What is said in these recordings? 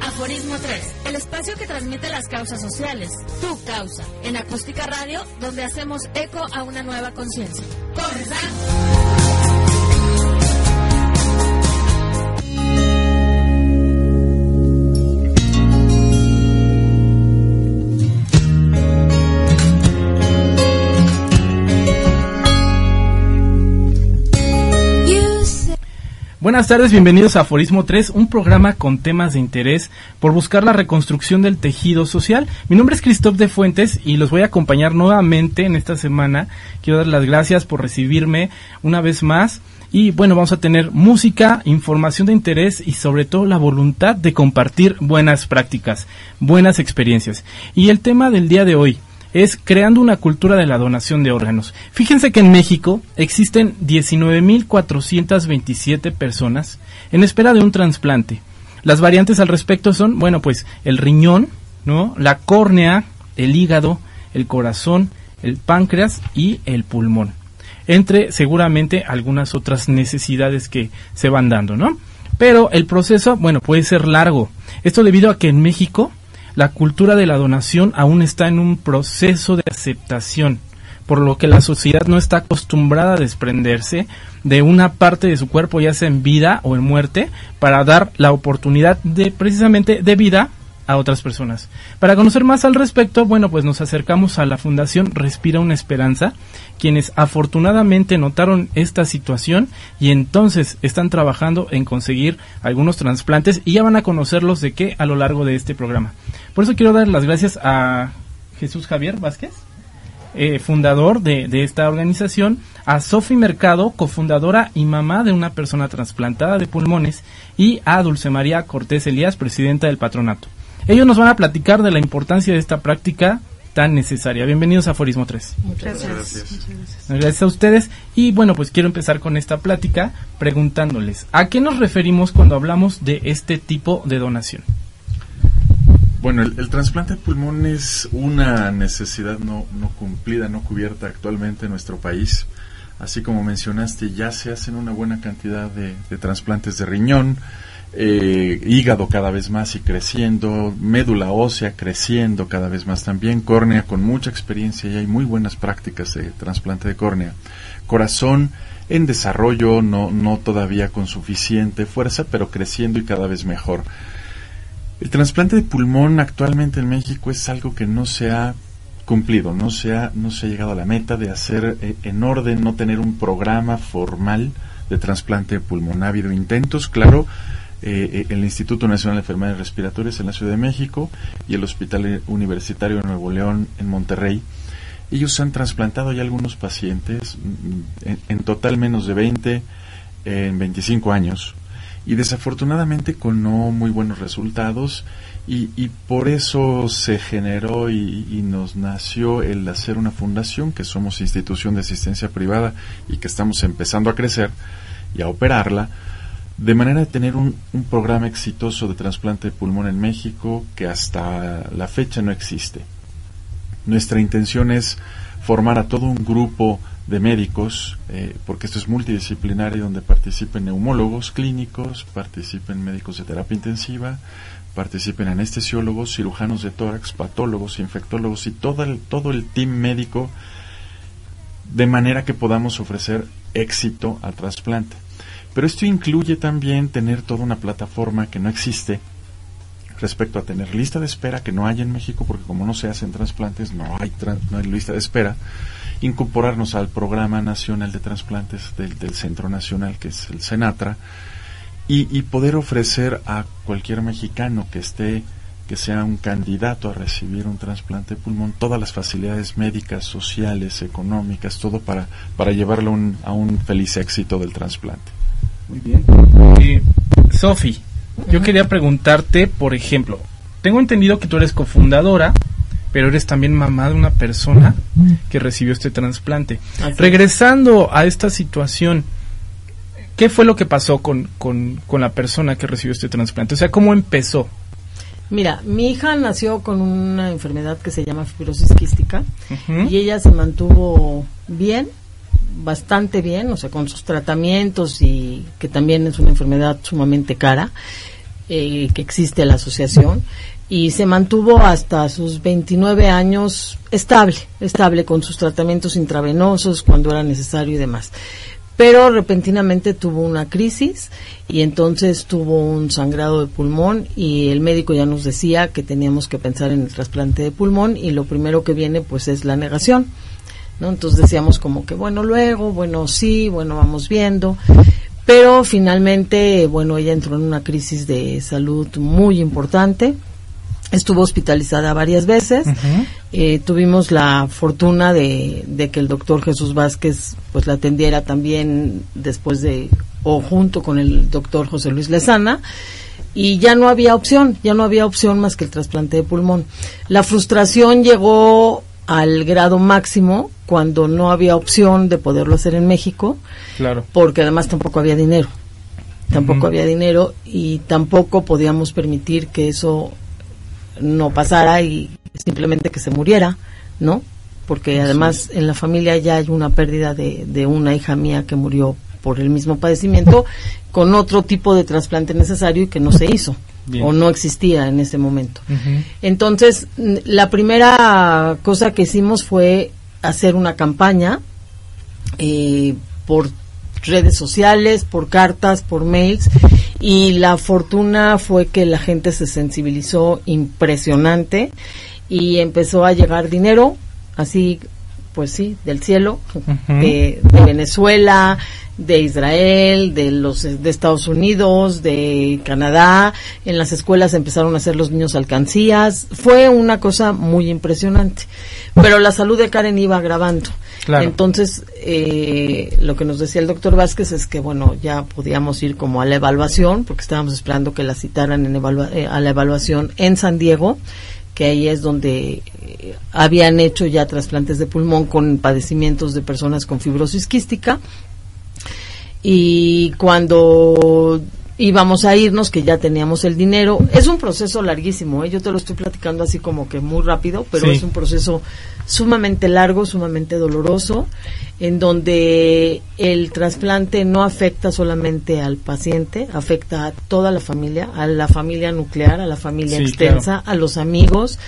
Aforismo 3. El espacio que transmite las causas sociales. Tu causa. En Acústica Radio, donde hacemos eco a una nueva conciencia. ¡Comenzamos! Buenas tardes, bienvenidos a Aforismo 3, un programa con temas de interés por buscar la reconstrucción del tejido social. Mi nombre es Cristóbal de Fuentes y los voy a acompañar nuevamente en esta semana. Quiero dar las gracias por recibirme una vez más. Y bueno, vamos a tener música, información de interés y sobre todo la voluntad de compartir buenas prácticas, buenas experiencias. Y el tema del día de hoy, es creando una cultura de la donación de órganos. Fíjense que en México existen 19.427 personas en espera de un trasplante. Las variantes al respecto son, bueno, pues el riñón, ¿no? La córnea, el hígado, el corazón, el páncreas y el pulmón. Entre seguramente algunas otras necesidades que se van dando, ¿no? Pero el proceso, bueno, puede ser largo. Esto debido a que en México la cultura de la donación aún está en un proceso de aceptación, por lo que la sociedad no está acostumbrada a desprenderse de una parte de su cuerpo, ya sea en vida o en muerte, para dar la oportunidad de precisamente de vida a otras personas. Para conocer más al respecto, bueno, pues nos acercamos a la Fundación Respira una Esperanza, quienes afortunadamente notaron esta situación y entonces están trabajando en conseguir algunos trasplantes y ya van a conocerlos de qué a lo largo de este programa. Por eso quiero dar las gracias a Jesús Javier Vázquez, eh, fundador de, de, esta organización, a Sofi Mercado, cofundadora y mamá de una persona trasplantada de pulmones, y a Dulce María Cortés Elías, presidenta del patronato. Ellos nos van a platicar de la importancia de esta práctica tan necesaria. Bienvenidos a Aforismo 3. Muchas gracias. gracias. a ustedes. Y bueno, pues quiero empezar con esta plática preguntándoles, ¿a qué nos referimos cuando hablamos de este tipo de donación? Bueno, el, trasplante de pulmón es una necesidad no, no cumplida, no cubierta actualmente en nuestro país. Así como mencionaste, ya se hacen una buena cantidad de, de trasplantes de riñón, eh, hígado cada vez más y creciendo, médula ósea creciendo cada vez más también, córnea con mucha experiencia y hay muy buenas prácticas de trasplante de córnea, corazón en desarrollo, no, no todavía con suficiente fuerza, pero creciendo y cada vez mejor. El trasplante de pulmón actualmente en México es algo que no se ha cumplido, no se ha, no se ha llegado a la meta de hacer eh, en orden, no tener un programa formal de trasplante de pulmón. Ha habido intentos, claro, eh, el Instituto Nacional de Enfermedades Respiratorias en la Ciudad de México y el Hospital Universitario de Nuevo León en Monterrey. Ellos han trasplantado ya algunos pacientes, mm, en, en total menos de 20 en 25 años, y desafortunadamente con no muy buenos resultados, y, por eso se generó y, nos nació el hacer una fundación, que somos institución de asistencia privada y que estamos empezando a crecer y a operarla, de manera de tener un, programa exitoso de trasplante de pulmón en México que hasta la fecha no existe. Nuestra intención es formar a todo un grupo de médicos, eh, porque esto es multidisciplinario, donde participen neumólogos clínicos, participen médicos de terapia intensiva, participen anestesiólogos, cirujanos de tórax, patólogos, infectólogos y todo el, todo el team médico, de manera que podamos ofrecer éxito al trasplante. Pero esto incluye también tener toda una plataforma que no existe respecto a tener lista de espera que no hay en México porque como no se hacen trasplantes no hay, no hay lista de espera incorporarnos al programa nacional de trasplantes del, del Centro Nacional que es el Senatra y, y, poder ofrecer a cualquier mexicano que esté que sea un candidato a recibir un trasplante de pulmón todas las facilidades médicas, sociales, económicas, todo para, para llevarlo un, a un feliz éxito del trasplante. Muy bien. Eh, Sofi, yo quería preguntarte, por ejemplo, tengo entendido que tú eres cofundadora, pero eres también mamá de una persona que recibió este trasplante. Regresando a esta situación, ¿qué fue lo que pasó con, con, con la persona que recibió este trasplante? O sea, ¿cómo empezó? Mira, mi hija nació con una enfermedad que se llama fibrosis quística uh -huh. y ella se mantuvo bien bastante bien, o sea, con sus tratamientos y que también es una enfermedad sumamente cara. eh, que existe la asociación y se mantuvo hasta sus 29 años estable, estable con sus tratamientos intravenosos cuando era necesario y demás. Pero repentinamente tuvo una crisis y entonces tuvo un sangrado de pulmón y el médico ya nos decía que teníamos que pensar en el trasplante de pulmón y lo primero que viene pues es la negación. ¿no? Entonces decíamos como que bueno luego, bueno sí, bueno vamos viendo. Pero finalmente, bueno, ella entró en una crisis de salud muy importante estuvo hospitalizada varias veces. Eh, tuvimos la fortuna de, que el doctor Jesús Vázquez pues la atendiera también después de o junto con el doctor José Luis Lezana y ya no había opción, ya no había opción más que el trasplante de pulmón. La frustración llegó al grado máximo cuando no había opción de poderlo hacer en México, claro. porque además tampoco había dinero, tampoco había dinero y tampoco podíamos permitir que eso no pasara y simplemente que se muriera, ¿no? Porque además en la familia ya hay una pérdida de, de una hija mía que murió por el mismo padecimiento con otro tipo de trasplante necesario y que no se hizo o no existía en ese momento. Entonces, la primera cosa que hicimos fue hacer una campaña eh, por redes sociales, por cartas, por mails y la fortuna fue que la gente se sensibilizó impresionante y empezó a llegar dinero, así pues sí, del cielo, de, Venezuela, de Israel, de los de Estados Unidos, de Canadá, en las escuelas empezaron a hacer los niños alcancías, fue una cosa muy impresionante. Pero la salud de Karen iba agravando. Entonces, eh, lo que nos decía el doctor Vázquez es que, bueno, ya podíamos ir como a la evaluación, porque estábamos esperando que la citaran en eh, a la evaluación en San Diego, que ahí es donde eh, habían hecho ya trasplantes de pulmón con padecimientos de personas con fibrosis quística. Y cuando íbamos a irnos, que ya teníamos el dinero. Es un proceso larguísimo, ¿eh? yo te lo estoy platicando así como que muy rápido, pero es un proceso sumamente largo, sumamente doloroso, en donde el trasplante no afecta solamente al paciente, afecta a toda la familia, a la familia nuclear, a la familia extensa, a los amigos,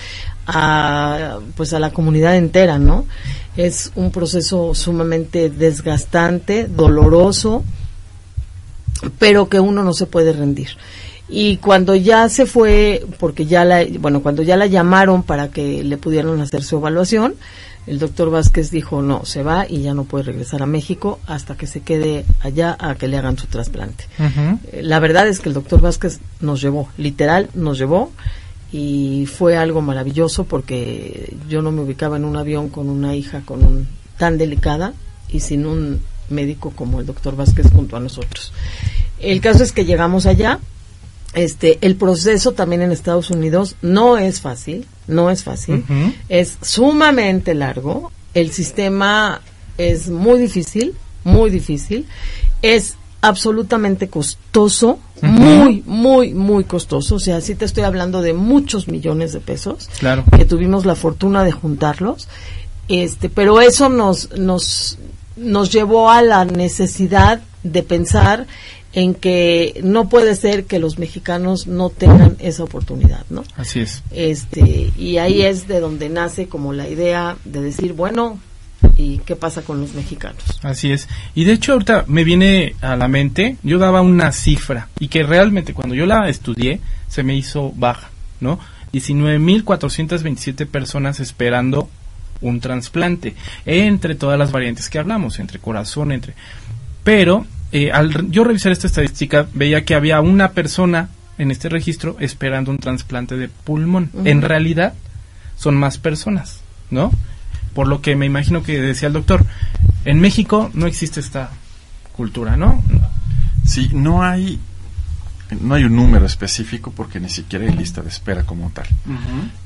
a pues a la comunidad entera, ¿no? Es un proceso sumamente desgastante, doloroso, pero que uno no se puede rendir. Y cuando ya se fue, porque ya la, bueno, cuando ya la llamaron para que le pudieran hacer su evaluación, el doctor Vázquez dijo no, se va y ya no puede regresar a México hasta que se quede allá a que le hagan su trasplante. Eh, la verdad es que el doctor Vázquez nos llevó, literal, nos llevó y fue algo maravilloso porque yo no me ubicaba en un avión con una hija con un, tan delicada y sin un médico como el doctor Vázquez junto a nosotros. El caso es que llegamos allá. Este, el proceso también en Estados Unidos no es fácil, no es fácil, es sumamente largo, el sistema es muy difícil, muy difícil, es absolutamente costoso, muy, muy, muy costoso. O sea, sí te estoy hablando de muchos millones de pesos. Claro. Que tuvimos la fortuna de juntarlos. Este, pero eso nos, nos, nos llevó a la necesidad de pensar en que no puede ser que los mexicanos no tengan esa oportunidad, ¿no? Así es. Este, y ahí es de donde nace como la idea de decir, bueno, ¿y qué pasa con los mexicanos? Así es. Y de hecho ahorita me viene a la mente, yo daba una cifra y que realmente cuando yo la estudié se me hizo baja, ¿no? 19.427 personas esperando un trasplante, entre todas las variantes que hablamos, entre corazón, entre... Pero eh, al yo revisar esta estadística veía que había una persona en este registro esperando un trasplante de pulmón. En realidad son más personas, ¿no? Por lo que me imagino que decía el doctor, en México no existe esta cultura, ¿no? Sí, no hay no hay un número específico porque ni siquiera hay lista de espera como tal.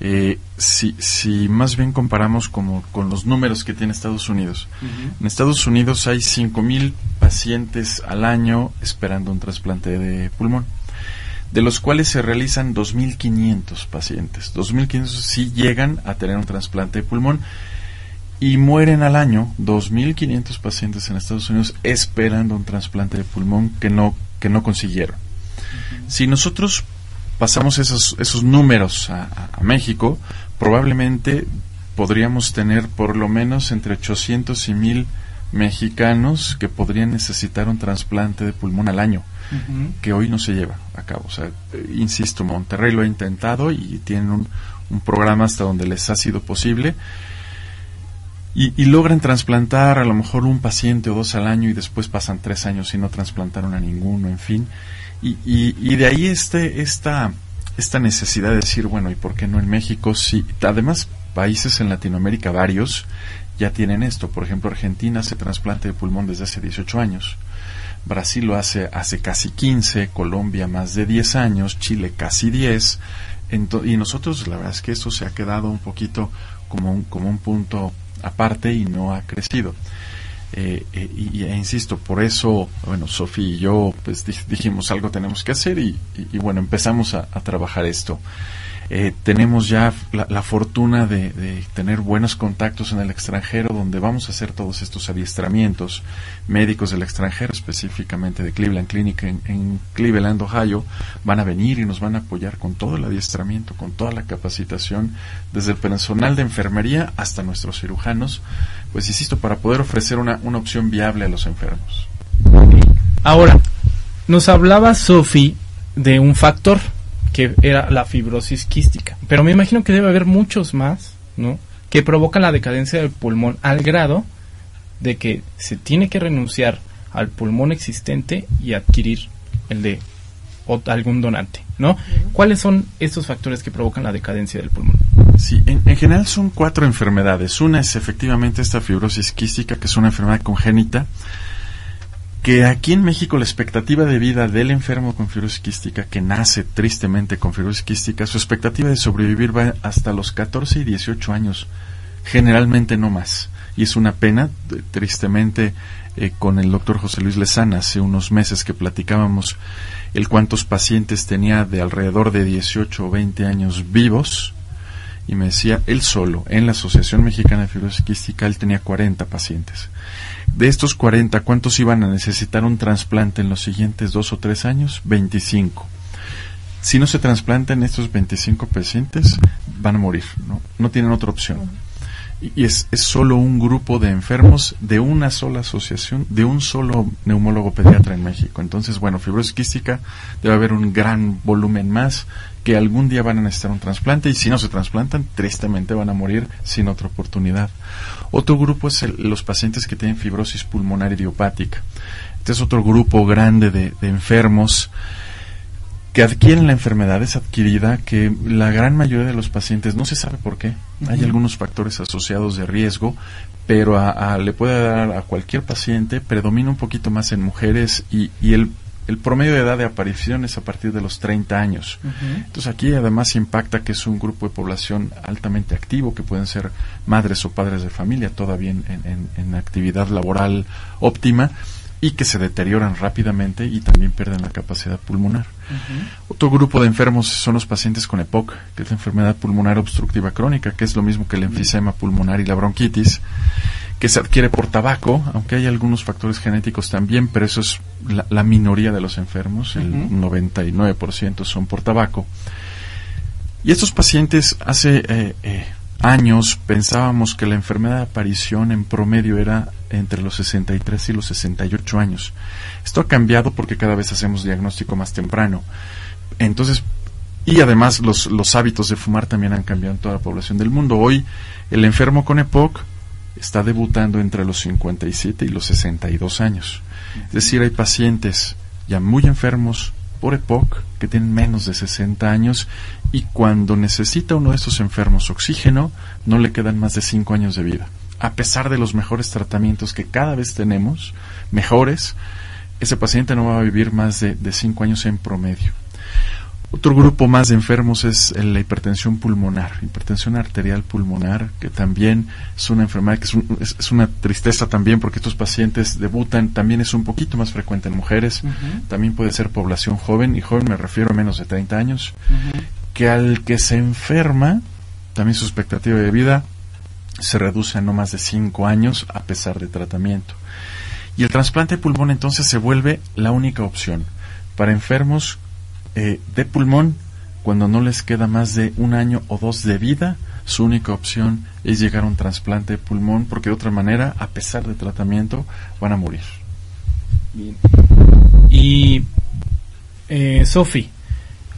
Eh, si, si más bien comparamos como con los números que tiene Estados Unidos, en Estados Unidos hay 5.000 pacientes al año esperando un trasplante de pulmón, de los cuales se realizan 2.500 pacientes. 2.500 sí llegan a tener un trasplante de pulmón y mueren al año 2.500 pacientes en Estados Unidos esperando un trasplante de pulmón que no, que no consiguieron. Si nosotros pasamos esos, esos números a, México, probablemente podríamos tener por lo menos entre 800 y 1000 mexicanos que podrían necesitar un trasplante de pulmón al año, que hoy no se lleva a cabo. O sea, eh, insisto, Monterrey lo ha intentado y tienen un, un programa hasta donde les ha sido posible. Y, logran trasplantar a lo mejor un paciente o dos al año y después pasan tres años y no trasplantaron a ninguno, en fin. Y, y, de ahí este, esta, necesidad de decir, bueno, ¿y por qué no en México? Sí, además, países en Latinoamérica, varios, ya tienen esto. Por ejemplo, Argentina hace trasplante de pulmón desde hace 18 años. Brasil lo hace hace casi 15, Colombia más de 10 años, Chile casi 10. y nosotros, la verdad es que esto se ha quedado un poquito como un, como un punto aparte y no ha crecido. Eh, eh, y, e insisto, por eso, bueno, Sofía y yo pues dijimos algo tenemos que hacer y, bueno, empezamos a, trabajar esto. Eh, tenemos ya la, fortuna de, tener buenos contactos en el extranjero donde vamos a hacer todos estos adiestramientos médicos del extranjero, específicamente de Cleveland Clinic en, Cleveland, Ohio, van a venir y nos van a apoyar con todo el adiestramiento, con toda la capacitación, desde el personal de enfermería hasta nuestros cirujanos, pues insisto, para poder ofrecer una, una opción viable a los enfermos. Ahora, nos hablaba Sophie de un factor que era la fibrosis quística. Pero me imagino que debe haber muchos más, ¿no? Que provocan la decadencia del pulmón al grado de que se tiene que renunciar al pulmón existente y adquirir el de algún donante, ¿no? ¿Cuáles son estos factores que provocan la decadencia del pulmón? Sí, en, en, general son cuatro enfermedades. Una es efectivamente esta fibrosis quística, que es una enfermedad congénita que aquí en México la expectativa de vida del enfermo con fibrosis quística, que nace tristemente con fibrosis quística, su expectativa de sobrevivir va hasta los 14 y 18 años, generalmente no más. Y es una pena, tristemente, eh, con el doctor José Luis Lezana hace unos meses que platicábamos el cuántos pacientes tenía de alrededor de 18 o 20 años vivos, y me decía, él solo, en la Asociación Mexicana de Fibrosis Quística, él tenía 40 pacientes. De estos 40, ¿cuántos iban a necesitar un trasplante en los siguientes dos o tres años? 25. Si no se trasplantan estos 25 pacientes, van a morir, ¿no? No tienen otra opción. Y es, es solo un grupo de enfermos de una sola asociación, de un solo neumólogo pediatra en México. Entonces, bueno, fibrosis quística debe haber un gran volumen más que algún día van a necesitar un trasplante y si no se trasplantan, tristemente van a morir sin otra oportunidad. Otro grupo es los pacientes que tienen fibrosis pulmonar idiopática. Este es otro grupo grande de, enfermos que adquieren la enfermedad es adquirida que la gran mayoría de los pacientes no se sabe por qué. Hay algunos factores asociados de riesgo, pero le puede dar a cualquier paciente, predomina un poquito más en mujeres y, y el el promedio de edad de aparición es a partir de los 30 años. Entonces aquí además impacta que es un grupo de población altamente activo, que pueden ser madres o padres de familia, todavía en, en, actividad laboral óptima y que se deterioran rápidamente y también pierden la capacidad pulmonar. Otro grupo de enfermos son los pacientes con EPOC, que es la enfermedad pulmonar obstructiva crónica, que es lo mismo que el enfisema pulmonar y la bronquitis que se adquiere por tabaco, aunque hay algunos factores genéticos también, pero eso es la, minoría de los enfermos, el 99% son por tabaco. Y estos pacientes hace eh, eh, años pensábamos que la enfermedad de aparición en promedio era entre los 63 y los 68 años. Esto ha cambiado porque cada vez hacemos diagnóstico más temprano. Entonces, y además los, los hábitos de fumar también han cambiado en toda la población del mundo. Hoy el enfermo con EPOC está debutando entre los 57 y los 62 años. Es decir, hay pacientes ya muy enfermos por EPOC que tienen menos de 60 años y cuando necesita uno de estos enfermos oxígeno no le quedan más de 5 años de vida. A pesar de los mejores tratamientos que cada vez tenemos, mejores, ese paciente no va a vivir más de 5 años en promedio. Otro grupo más de enfermos es la hipertensión pulmonar, hipertensión arterial pulmonar, que también es una enfermedad que es, una tristeza también porque estos pacientes debutan, también es un poquito más frecuente en mujeres, también puede ser población joven, y joven me refiero a menos de 30 años, que al que se enferma, también su expectativa de vida se reduce a no más de 5 años a pesar de tratamiento. Y el trasplante de pulmón entonces se vuelve la única opción para enfermos eh, de pulmón cuando no les queda más de un año o dos de vida, su única opción es llegar a un trasplante de pulmón porque de otra manera, a pesar de tratamiento, van a morir. Bien. Y, eh, Sofi,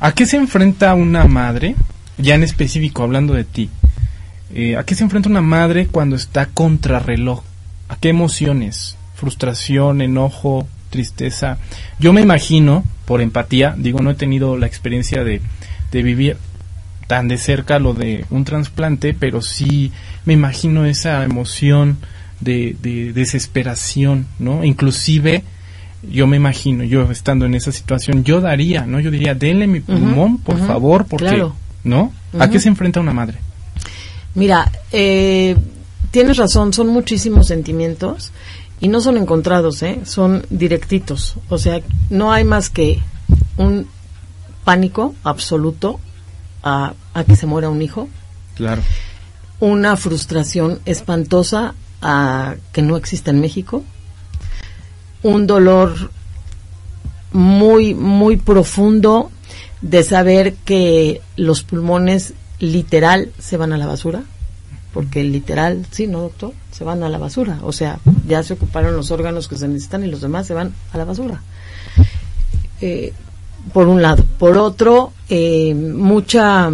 ¿a qué se enfrenta una madre, ya en específico hablando de ti, eh, ¿a qué se enfrenta una madre cuando está contrarreloj? ¿A qué emociones? Frustración, enojo, tristeza. Yo me imagino, por empatía, digo, no he tenido la experiencia de, de vivir tan de cerca lo de un trasplante, pero sí me imagino esa emoción de, de desesperación, ¿no? Inclusive yo me imagino, yo estando en esa situación, yo daría, ¿no? Yo diría, denle mi pulmón, por favor, porque, ¿no? ¿A qué se enfrenta una madre? Mira, eh, tienes razón, son muchísimos sentimientos y no son encontrados, ¿eh? Son directitos. O sea, no hay más que un pánico absoluto a, a que se muera un hijo. Claro. Una frustración espantosa a que no exista en México un dolor muy, muy profundo de saber que los pulmones literal se van a la basura, porque literal, sí, ¿no, doctor? Se van a la basura, o sea, ya se ocuparon los órganos que se necesitan y los demás se van a la basura. Eh, por un lado. Por otro, eh, mucha,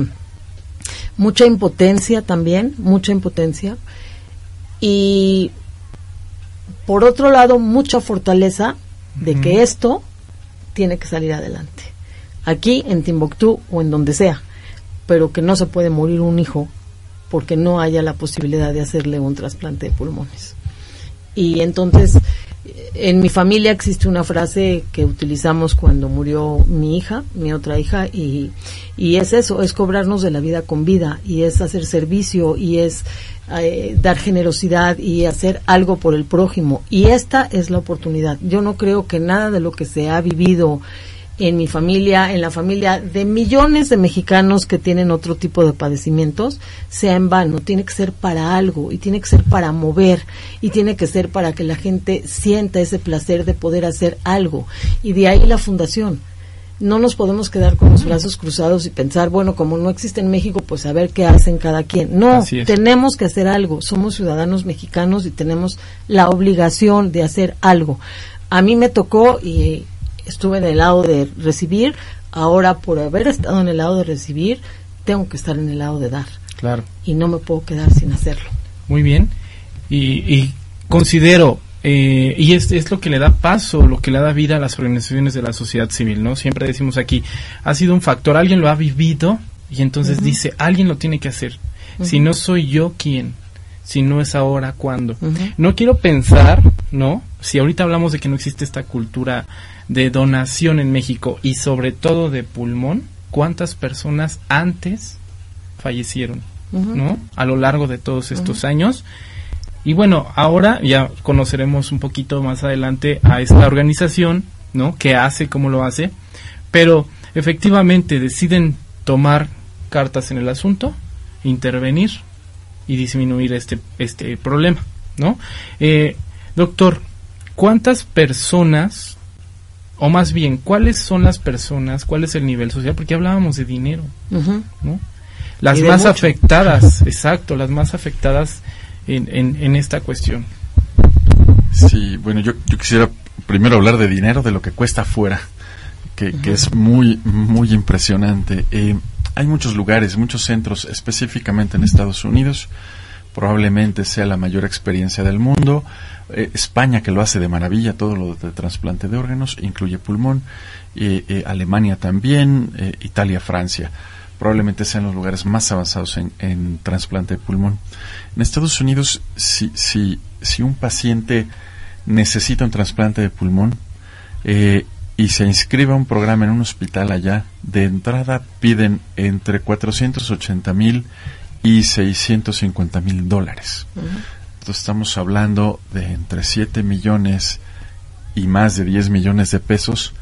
mucha impotencia también, mucha impotencia. Y por otro lado, mucha fortaleza de que esto tiene que salir adelante. Aquí, en Timbuktu o en donde sea, pero que no se puede morir un hijo porque no haya la posibilidad de hacerle un trasplante de pulmones. Y entonces, en mi familia existe una frase que utilizamos cuando murió mi hija, mi otra hija, y, y es eso, es cobrarnos de la vida con vida, y es hacer servicio, y es eh, dar generosidad y hacer algo por el prójimo. Y esta es la oportunidad. Yo no creo que nada de lo que se ha vivido en mi familia, en la familia de millones de mexicanos que tienen otro tipo de padecimientos, sea en vano. Tiene que ser para algo y tiene que ser para mover y tiene que ser para que la gente sienta ese placer de poder hacer algo. Y de ahí la fundación no nos podemos quedar con los brazos cruzados y pensar, bueno, como no existe en México, pues a ver qué hacen cada quien. No, tenemos que hacer algo. Somos ciudadanos mexicanos y tenemos la obligación de hacer algo. A mí me tocó y estuve en el lado de recibir, ahora por haber estado en el lado de recibir, tengo que estar en el lado de dar. Claro. Y no me puedo quedar sin hacerlo. Muy bien. Y, y considero eh, y es, es, lo que le da paso, lo que le da vida a las organizaciones de la sociedad civil, ¿no? Siempre decimos aquí, ha sido un factor, alguien lo ha vivido y entonces dice, alguien lo tiene que hacer. Si no soy yo, ¿quién? Si no es ahora, ¿cuándo? No quiero pensar, ¿no? Si ahorita hablamos de que no existe esta cultura de donación en México y sobre todo de pulmón, ¿cuántas personas antes fallecieron, ¿no? A lo largo de todos estos años y bueno, ahora ya conoceremos un poquito más adelante a esta organización, ¿no? Que hace, cómo lo hace, pero efectivamente deciden tomar cartas en el asunto, intervenir y disminuir este, este problema, ¿no? Eh, doctor, ¿cuántas personas, o más bien, cuáles son las personas, cuál es el nivel social? Porque hablábamos de dinero, ¿no? Las más afectadas, exacto, las más afectadas en, en, esta cuestión. Sí, bueno, yo, yo quisiera primero hablar de dinero, de lo que cuesta afuera, que, que es muy, muy impresionante. Eh, hay muchos lugares, muchos centros, específicamente en Estados Unidos, probablemente sea la mayor experiencia del mundo. Eh, España, que lo hace de maravilla, todo lo de trasplante de órganos, incluye pulmón. Eh, Alemania también, Italia, Francia probablemente sean los lugares más avanzados en, trasplante de pulmón. En Estados Unidos, si, si, si un paciente necesita un trasplante de pulmón eh, y se inscribe a un programa en un hospital allá, de entrada piden entre 480 mil y 650 mil dólares. Entonces estamos hablando de entre 7 millones y más de 10 millones de pesos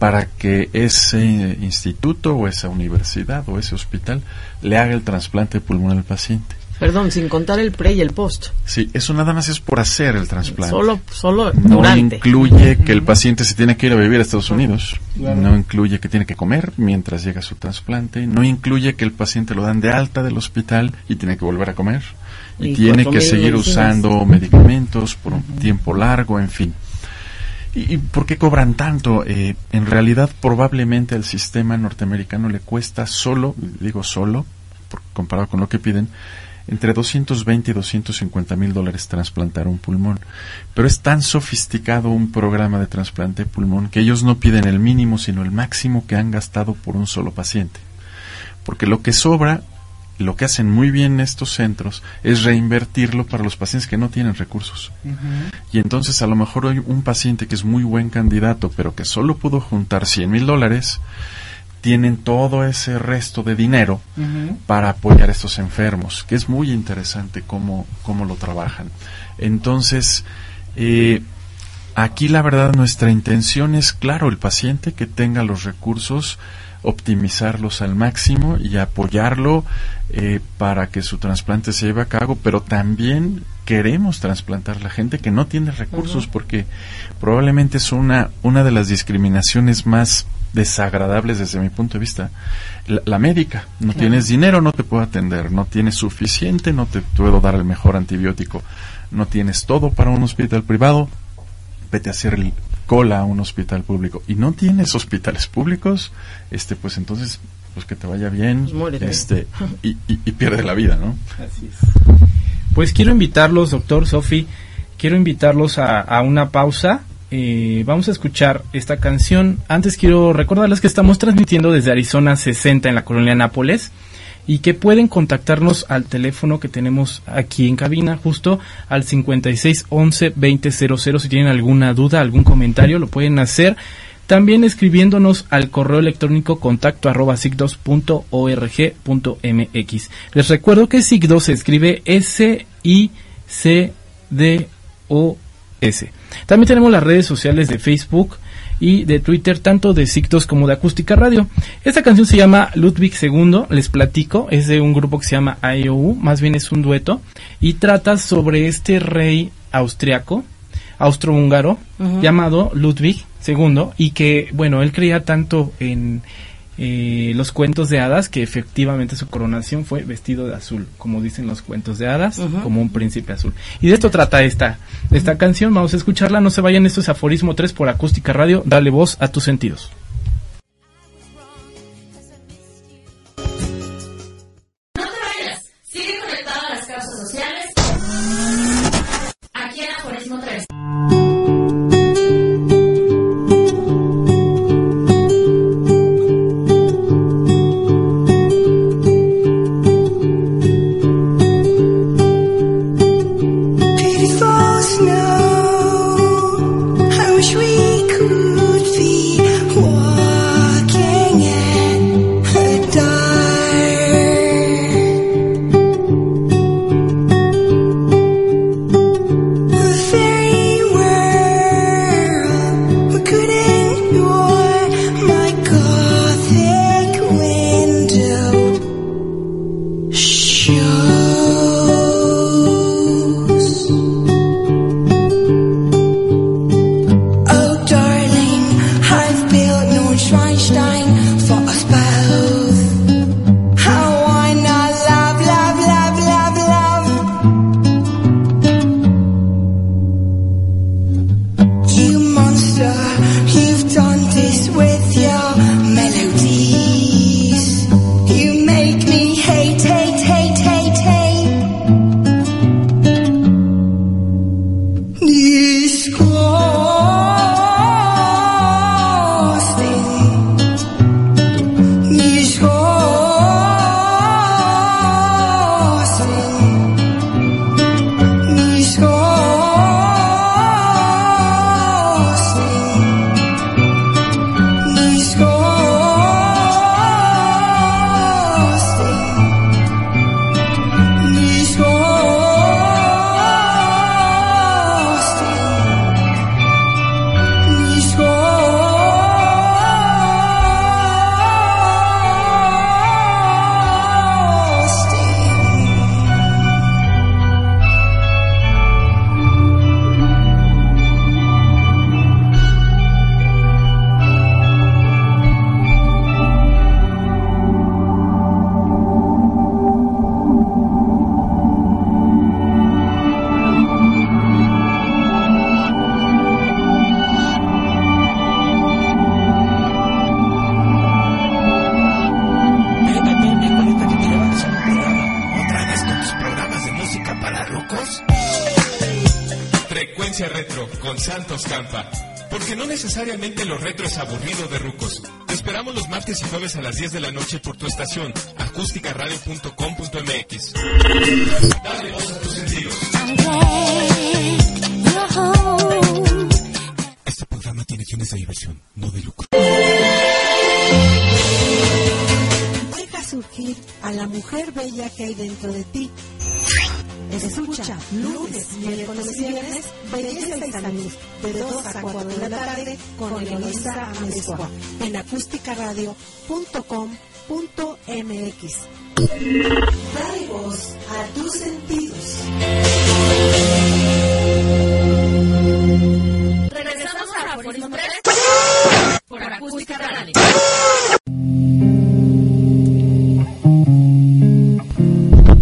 para que ese instituto o esa universidad o ese hospital le haga el trasplante pulmón al paciente. Perdón, sin contar el pre y el post. Sí, eso nada más es por hacer el trasplante. Solo, solo no durante. incluye que el paciente se tiene que ir a vivir a Estados Unidos. No incluye que tiene que comer mientras llega su trasplante. No incluye que el paciente lo dan de alta del hospital y tiene que volver a comer. Y, Y tiene que seguir medicinas. usando medicamentos por un tiempo largo, en fin. ¿Y, y por qué cobran tanto? Eh, en realidad, probablemente al sistema norteamericano le cuesta solo, digo solo, por- comparado con lo que piden, entre 220 y 250 mil dólares trasplantar un pulmón. Pero es tan sofisticado un programa de trasplante de pulmón que ellos no piden el mínimo, sino el máximo que han gastado por un solo paciente. Porque lo que sobra, lo que hacen muy bien estos centros, es reinvertirlo para los pacientes que no tienen recursos. Y entonces a lo mejor hay un paciente que es muy buen candidato, pero que solo pudo juntar 100 mil dólares, tienen todo ese resto de dinero para apoyar a estos enfermos, que es muy interesante cómo, cómo lo trabajan. Entonces, eh, aquí la verdad nuestra intención es, claro, el paciente que tenga los recursos, optimizarlos al máximo y apoyarlo eh, para que su trasplante se lleve a cabo, pero también queremos trasplantar la gente que no tiene recursos porque probablemente es una, una de las discriminaciones más desagradables desde mi punto de vista. La, la médica, no tienes dinero, no te puedo atender, no tienes suficiente, no te puedo dar el mejor antibiótico, no tienes todo para un hospital privado, vete a hacer el- cola a un hospital público y no tienes hospitales públicos, este pues entonces pues que te vaya bien, Pues este y, y- y pierde la vida, ¿no? Así es. Pues quiero invitarlos, doctor Sofi, quiero invitarlos a, a una pausa. Eh, vamos a escuchar esta canción. Antes quiero recordarles que estamos transmitiendo desde Arizona 60 en la colonia Nápoles y que pueden contactarnos al teléfono que tenemos aquí en cabina, justo al 56 11 20 00. Si tienen alguna duda, algún comentario, lo pueden hacer. También escribiéndonos al correo electrónico contacto arroba. Les recuerdo que sigdos se escribe S-I-C-D-O-S. También tenemos las redes sociales de Facebook y de Twitter, tanto de Sigdos como de Acústica Radio. Esta canción se llama Ludwig II, les platico, es de un grupo que se llama IOU, más bien es un dueto, y trata sobre este rey austriaco, austrohúngaro, llamado Ludwig II, y que, bueno, él creía tanto en eh, los cuentos de hadas que efectivamente su coronación fue vestido de azul, como dicen los cuentos de hadas, como un príncipe azul. Y de esto trata esta, esta canción, vamos a escucharla, no se vayan, esto es Aforismo 3 por Acústica Radio, dale voz a tus sentidos. Estación acústicaradio.com.mx. Dale voz a tus sentidos. Este programa tiene fines de diversión, no de lucro. Deja surgir a la mujer bella que hay dentro de ti. Escucha lunes, miércoles y viernes Belleza y Salud de 2 a 4 de la tarde con Eloisa Amezcua en acústicaradio.com.mx. Dale voz a tus sentidos. Regresamos a Aforismo 3 por Acústica Radio.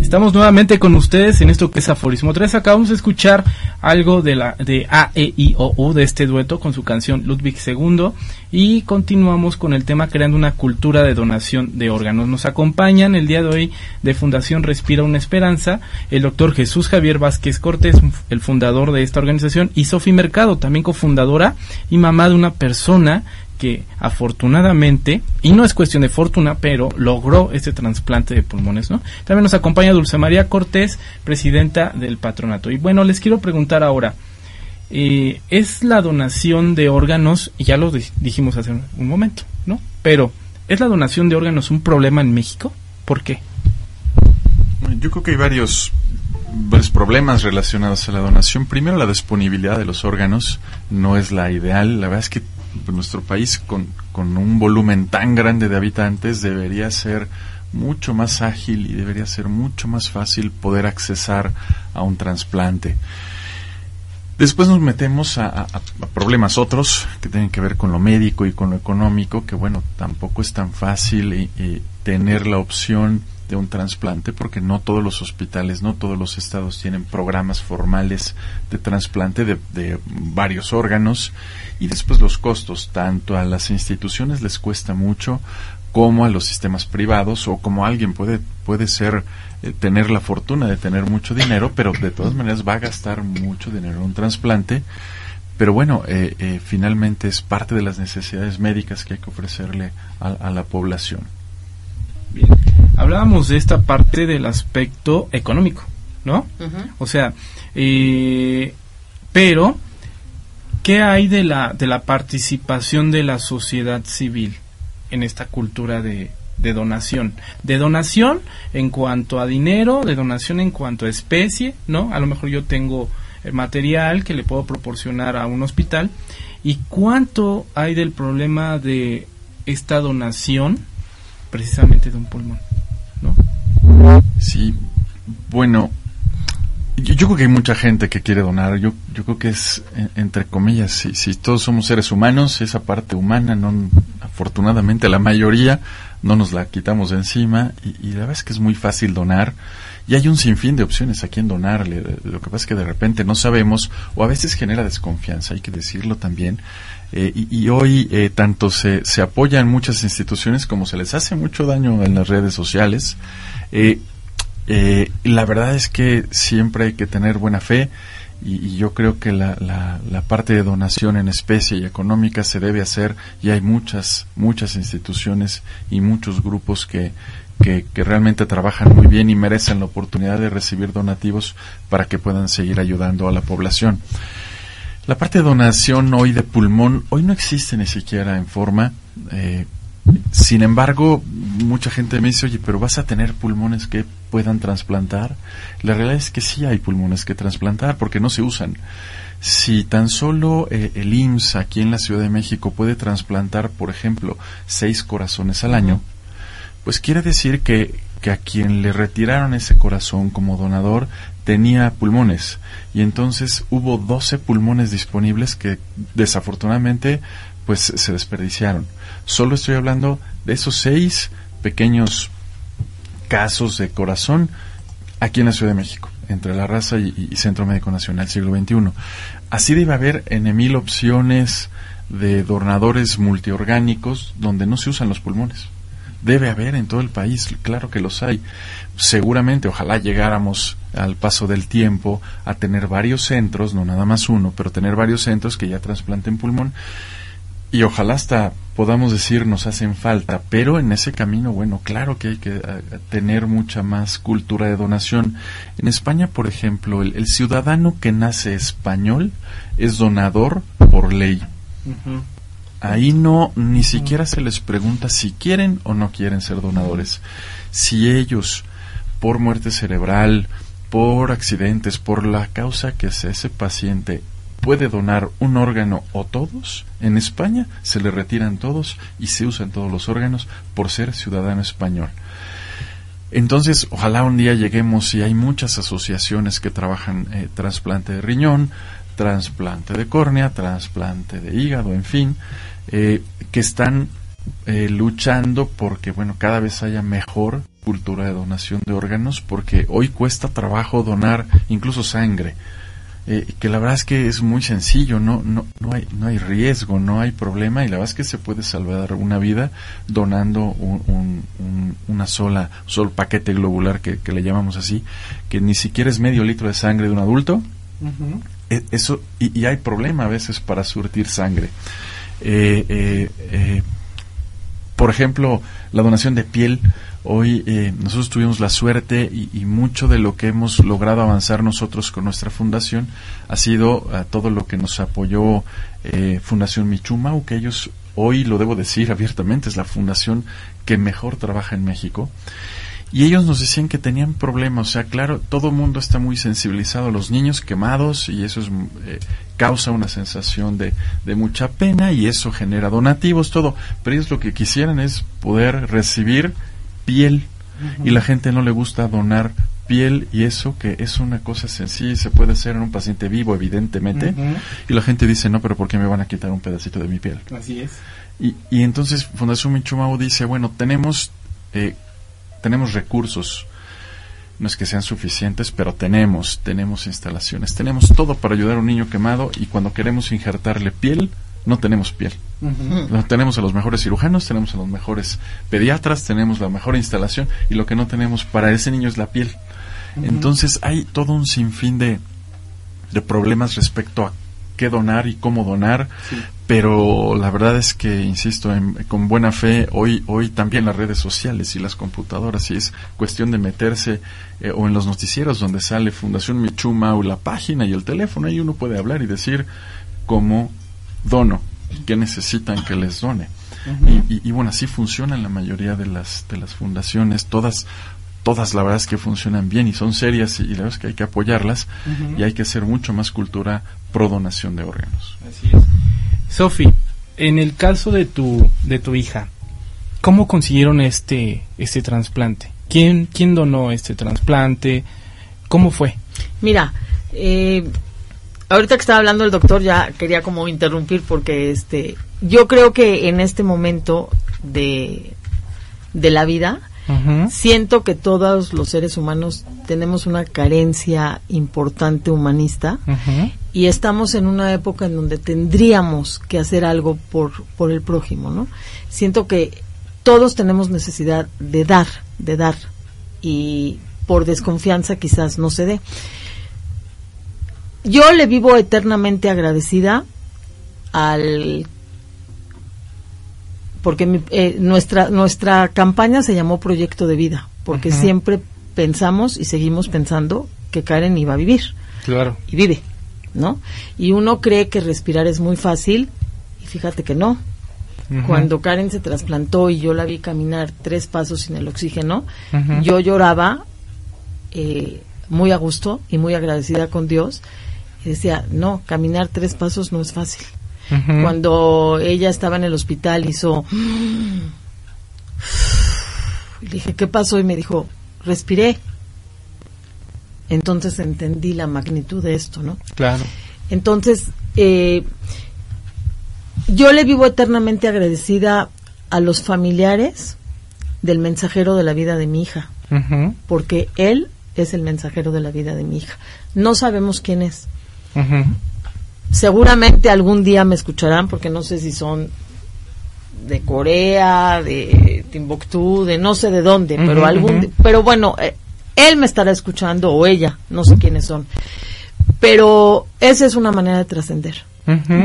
Estamos nuevamente con ustedes en esto que es Aforismo 3. Acabamos de escuchar algo de la de A, E, I, O, U de este dueto con su canción Ludwig II y continuamos con el tema creando una cultura de donación de órganos. Nos acompañan el día de hoy de Fundación Respira una Esperanza el doctor Jesús Javier Vázquez Cortés, el fundador de esta organización, y Sofi Mercado, también cofundadora y mamá de una persona que afortunadamente, y no es cuestión de fortuna, pero logró este trasplante de pulmones, ¿no? También nos acompaña Dulce María Cortés, presidenta del patronato. Y bueno, les quiero preguntar ahora, eh, ¿es la donación de órganos, y ya lo di- dijimos hace un, momento, ¿no? Pero, ¿es la donación de órganos un problema en México? ¿Por qué? Yo creo que hay varios, varios problemas relacionados a la donación. Primero, la disponibilidad de los órganos no es la ideal. La verdad es que pues, nuestro país, con, con un volumen tan grande de habitantes, debería ser mucho más ágil y debería ser mucho más fácil poder accesar a un trasplante. Después nos metemos a, problemas otros que tienen que ver con lo médico y con lo económico, que bueno, tampoco es tan fácil eh, eh, tener la opción de un trasplante porque no todos los hospitales, no todos los estados tienen programas formales de trasplante de, de varios órganos y después los costos, tanto a las instituciones les cuesta mucho como a los sistemas privados o como alguien puede puede ser eh, tener la fortuna de tener mucho dinero, pero de todas maneras va a gastar mucho dinero en un trasplante. Pero bueno, eh, eh, finalmente es parte de las necesidades médicas que hay que ofrecerle a, a la población. Bien. Hablábamos de esta parte del aspecto económico, ¿no? O sea, eh, pero, ¿qué hay de la, de la participación de la sociedad civil en esta cultura de, donación? De donación en cuanto a dinero, de donación en cuanto a especie, ¿no? A lo mejor yo tengo el material que le puedo proporcionar a un hospital. ¿Y cuánto hay del problema de esta donación precisamente de un pulmón? ¿no? Sí, bueno, yo, yo creo que hay mucha gente que quiere donar. Yo, yo creo que es, en- entre comillas, si, si todos somos seres humanos, esa parte humana, no, afortunadamente la mayoría no nos la quitamos de encima y, y la verdad es que es muy fácil donar. Y hay un sinfín de opciones a quien donarle. Lo que pasa es que de repente no sabemos o a veces genera desconfianza, hay que decirlo también. Eh, y, y hoy eh, tanto se, se apoyan muchas instituciones como se les hace mucho daño en las redes sociales. Eh, eh, la verdad es que siempre hay que tener buena fe y, yo creo que la, la, la parte de donación en especie y económica se debe hacer y hay muchas, muchas instituciones y muchos grupos que, que, que realmente trabajan muy bien y merecen la oportunidad de recibir donativos para que puedan seguir ayudando a la población. La parte de donación hoy de pulmón, hoy no existe ni siquiera en forma. eh, sin embargo, mucha gente me dice, oye, pero vas a tener pulmones que puedan trasplantar. La realidad es que sí hay pulmones que trasplantar porque no se usan. Si tan solo eh, el IMSS aquí en la Ciudad de México puede trasplantar, por ejemplo, seis corazones al año, pues quiere decir que, que a quien le retiraron ese corazón como donador tenía pulmones y entonces hubo 12 pulmones disponibles que desafortunadamente pues se desperdiciaron. Solo estoy hablando de esos seis pequeños casos de corazón aquí en la Ciudad de México, entre la raza y, Centro Médico Nacional siglo XXI. Así debe haber en mil opciones de donadores multiorgánicos donde no se usan los pulmones debe haber en todo el país, claro que los hay. Seguramente, ojalá llegáramos al paso del tiempo a tener varios centros, no nada más uno, pero tener varios centros que ya trasplanten pulmón y ojalá hasta podamos decir nos hacen falta, pero en ese camino, bueno, claro que hay que eh, tener mucha más cultura de donación. En España, por ejemplo, el, el ciudadano que nace español es donador por ley. Ahí no, ni siquiera se les pregunta si quieren o no quieren ser donadores. Si ellos, por muerte cerebral, por accidentes, por la causa que sea ese paciente, puede donar un órgano o todos, en España se le retiran todos y se usan todos los órganos por ser ciudadano español. Entonces, ojalá un día lleguemos y hay muchas asociaciones que trabajan eh, trasplante de riñón, trasplante de córnea, trasplante de hígado, en fin, eh, que están eh, luchando porque, bueno, cada vez haya mejor cultura de donación de órganos, porque hoy cuesta trabajo donar incluso sangre. Eh, que la verdad es que es muy sencillo, no, no, no, hay, no hay riesgo, no hay problema y la verdad es que se puede salvar una vida donando un, un, un- una sola, solo paquete globular que, que le llamamos así, que ni siquiera es medio litro de sangre de un adulto. E- Eso, y, y hay problema a veces para surtir sangre. Eh, eh, eh, por ejemplo, la donación de piel. Hoy eh, nosotros tuvimos la suerte y, mucho de lo que hemos logrado avanzar nosotros con nuestra fundación ha sido a todo lo que nos apoyó eh, Fundación Michumau, que ellos hoy lo debo decir abiertamente es la fundación que mejor trabaja en México. Y ellos nos decían que tenían problemas, o sea, claro, todo el mundo está muy sensibilizado los niños quemados y eso es, eh, causa una sensación de, de mucha pena y eso genera donativos, todo. Pero ellos lo que quisieran es poder recibir piel y la gente no le gusta donar piel y eso que es una cosa sencilla y se puede hacer en un paciente vivo evidentemente y la gente dice no pero ¿por qué me van a quitar un pedacito de mi piel? Así es. Y, y entonces Fundación Michumau dice, bueno, tenemos, eh, tenemos recursos, no es que sean suficientes, pero tenemos, tenemos instalaciones, tenemos todo para ayudar a un niño quemado y cuando queremos injertarle piel, no tenemos piel. No tenemos a los mejores cirujanos, tenemos a los mejores pediatras, tenemos la mejor instalación y lo que no tenemos para ese niño es la piel. Entonces hay todo un sinfín de, de problemas respecto a qué donar y cómo donar, pero la verdad es que, insisto, en- con buena fe, hoy, hoy también las redes sociales y las computadoras, y es cuestión de meterse eh, o en los noticieros donde sale Fundación Michuma o la página y el teléfono, ahí uno puede hablar y decir cómo dono, qué necesitan que les done. y, y- y bueno, así funcionan la mayoría de las, de las fundaciones, todas todas la verdad es que funcionan bien y son serias y, y la verdad es que hay que apoyarlas y hay que hacer mucho más cultura pro donación de órganos. Así es. Sofi, en el caso de tu, de tu hija, ¿cómo consiguieron este, este trasplante? ¿Quién, ¿Quién donó este trasplante? ¿Cómo fue? Mira, eh, ahorita que estaba hablando el doctor ya quería como interrumpir porque este, yo creo que en este momento de, de la vida siento que todos los seres humanos tenemos una carencia importante humanista y estamos en una época en donde tendríamos que hacer algo por, por el prójimo, ¿no? Siento que todos tenemos necesidad de dar, de dar, y por desconfianza quizás no se dé. Yo le vivo eternamente agradecida al porque mi- eh, nuestra nuestra campaña se llamó Proyecto de Vida, porque siempre pensamos y seguimos pensando que Karen iba a vivir Claro. y vive, ¿no? Y uno cree que respirar es muy fácil y fíjate que no. Cuando Karen se trasplantó y yo la vi caminar tres pasos sin el oxígeno, yo lloraba eh, muy a gusto y muy agradecida con Dios. Decía, no, caminar tres pasos no es fácil. Cuando ella estaba en el hospital hizo... Y le dije, ¿qué pasó? Y me dijo, respiré. Entonces entendí la magnitud de esto, ¿no? Claro. Entonces, eh, yo le vivo eternamente agradecida a los familiares del mensajero de la vida de mi hija, porque él es el mensajero de la vida de mi hija. No sabemos quién es. Seguramente algún día me escucharán, porque no sé si son de Corea, de Timbuktu, de no sé de dónde, pero algún, pero bueno, eh, él me estará escuchando o ella, no sé quiénes son. Pero esa es una manera de trascender.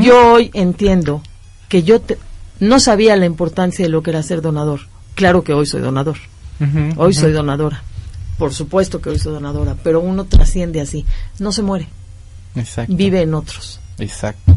Yo hoy entiendo que yo te- no sabía la importancia de lo que era ser donador. Claro que hoy soy donador. Hoy soy donadora. Por supuesto que hoy soy donadora, pero uno trasciende así. No se muere, Exacto. vive en otros. Exacto.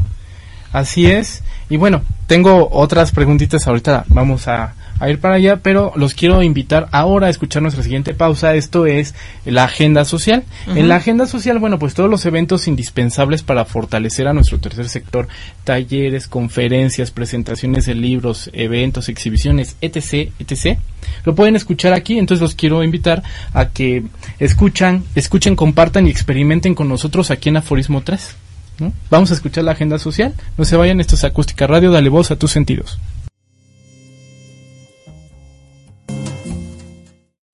Así es. Y bueno, tengo otras preguntitas ahorita. Vamos a, a ir para allá, pero los quiero invitar ahora a escuchar nuestra siguiente pausa. Esto es la agenda social. En la agenda social, bueno, pues todos los eventos indispensables para fortalecer a nuestro tercer sector, talleres, conferencias, presentaciones de libros, eventos, exhibiciones, etc., etc. Lo pueden escuchar aquí, entonces los quiero invitar a que escuchan, escuchen, compartan y experimenten con nosotros aquí en Aforismo 3. ¿No? Vamos a escuchar la agenda social. No se vayan, esto es Acústica Radio, dale voz a tus sentidos. No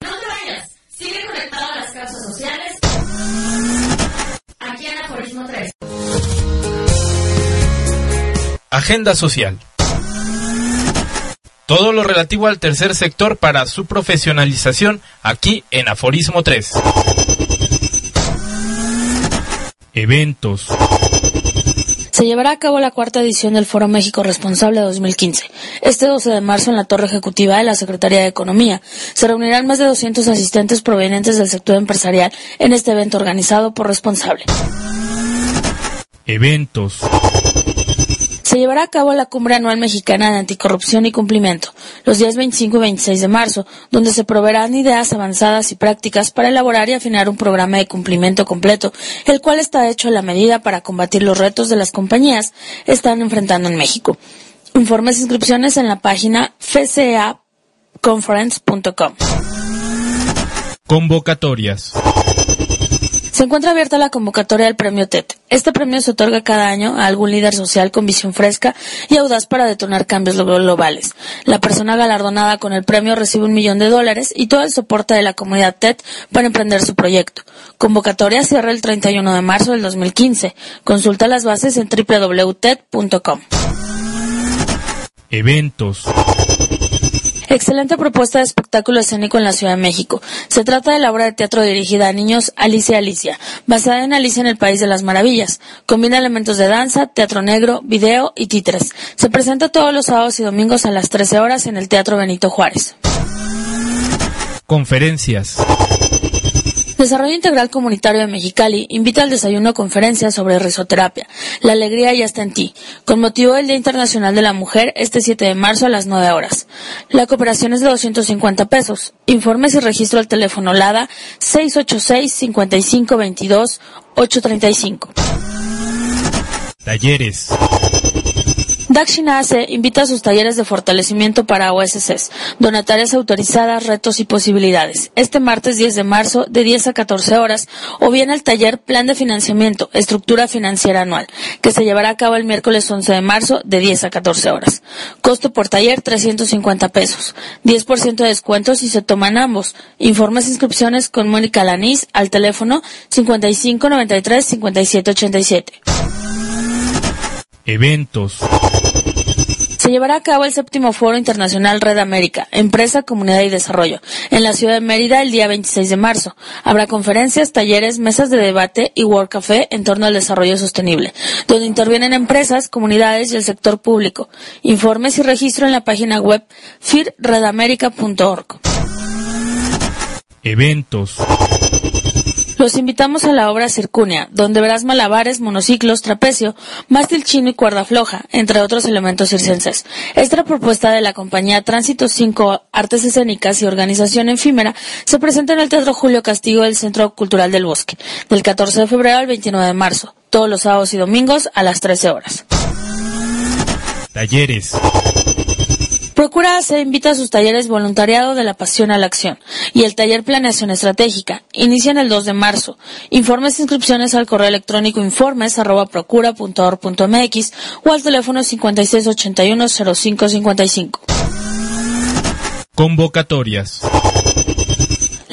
te vayas, sigue conectado a las causas sociales. Aquí en Aforismo 3. Agenda social. Todo lo relativo al tercer sector para su profesionalización aquí en Aforismo 3. Eventos. Se llevará a cabo la cuarta edición del Foro México Responsable 2015. Este 12 de marzo en la Torre Ejecutiva de la Secretaría de Economía se reunirán más de 200 asistentes provenientes del sector empresarial en este evento organizado por Responsable. Eventos. Se llevará a cabo la Cumbre Anual Mexicana de Anticorrupción y Cumplimiento, los días 25 y 26 de marzo, donde se proveerán ideas avanzadas y prácticas para elaborar y afinar un programa de cumplimiento completo, el cual está hecho a la medida para combatir los retos de las compañías están enfrentando en México. Informes e inscripciones en la página fcaconference.com. Convocatorias. Se encuentra abierta la convocatoria del premio TED. Este premio se otorga cada año a algún líder social con visión fresca y audaz para detonar cambios glo- globales. La persona galardonada con el premio recibe un millón de dólares y todo el soporte de la comunidad TED para emprender su proyecto. Convocatoria cierra el 31 de marzo del 2015. Consulta las bases en www.ted.com. Eventos. Excelente propuesta de espectáculo escénico en la Ciudad de México. Se trata de la obra de teatro dirigida a niños Alicia Alicia, basada en Alicia en el País de las Maravillas. Combina elementos de danza, teatro negro, video y títeres. Se presenta todos los sábados y domingos a las 13 horas en el Teatro Benito Juárez. Conferencias. Desarrollo Integral Comunitario de Mexicali invita al desayuno conferencia sobre risoterapia. La alegría ya está en ti. Con motivo del Día Internacional de la Mujer, este 7 de marzo a las 9 horas. La cooperación es de 250 pesos. Informes y registro al teléfono LADA 686-5522-835. Talleres. Dakshina invita a sus talleres de fortalecimiento para OSCs, donatarias autorizadas, retos y posibilidades. Este martes 10 de marzo de 10 a 14 horas o bien el taller Plan de Financiamiento, Estructura Financiera Anual, que se llevará a cabo el miércoles 11 de marzo de 10 a 14 horas. Costo por taller 350 pesos. 10% de descuento si se toman ambos. Informes e inscripciones con Mónica Lanís al teléfono 55 93 57 87. Eventos. Llevará a cabo el séptimo Foro Internacional Red América, Empresa, Comunidad y Desarrollo, en la ciudad de Mérida el día 26 de marzo. Habrá conferencias, talleres, mesas de debate y World Café en torno al desarrollo sostenible, donde intervienen empresas, comunidades y el sector público. Informes y registro en la página web firredamerica.org. Eventos. Los invitamos a la obra Circunia, donde verás malabares, monociclos, trapecio, mástil chino y cuerda floja, entre otros elementos circenses. Esta propuesta de la compañía Tránsito 5 Artes Escénicas y Organización Efímera se presenta en el Teatro Julio Castillo del Centro Cultural del Bosque, del 14 de febrero al 29 de marzo, todos los sábados y domingos a las 13 horas. Talleres. Procura se invita a sus talleres voluntariado de la pasión a la acción y el taller planeación estratégica. Inician el 2 de marzo. Informes e inscripciones al correo electrónico informes o al teléfono 5681-0555. Convocatorias.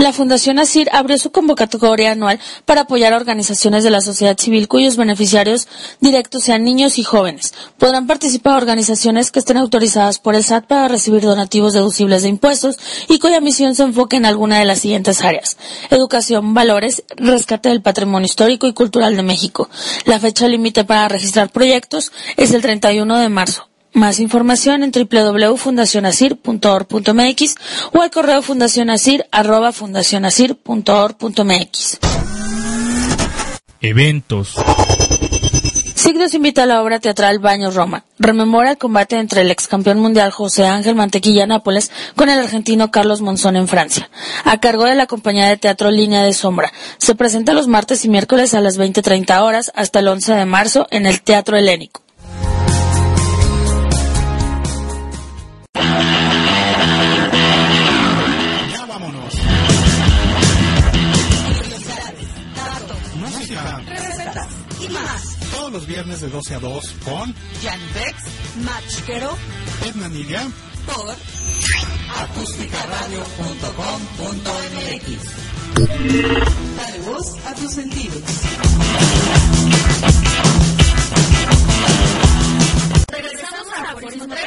La Fundación ASIR abrió su convocatoria anual para apoyar a organizaciones de la sociedad civil cuyos beneficiarios directos sean niños y jóvenes. Podrán participar organizaciones que estén autorizadas por el SAT para recibir donativos deducibles de impuestos y cuya misión se enfoque en alguna de las siguientes áreas. Educación, valores, rescate del patrimonio histórico y cultural de México. La fecha límite para registrar proyectos es el 31 de marzo. Más información en www.fundacionasir.org.mx o al correo fundacionasir@fundacionasir.org.mx. Eventos. Signos invita a la obra teatral Baño Roma. Rememora el combate entre el ex campeón mundial José Ángel Mantequilla Nápoles con el argentino Carlos Monzón en Francia. A cargo de la compañía de teatro Línea de Sombra. Se presenta los martes y miércoles a las 20.30 horas hasta el 11 de marzo en el Teatro Helénico. Viernes de 12 a 2 con Jan Bex, Machquero, Edna por acústicaradio.com.mx. Dale voz a tus sentidos. Regresamos a Aforismo 3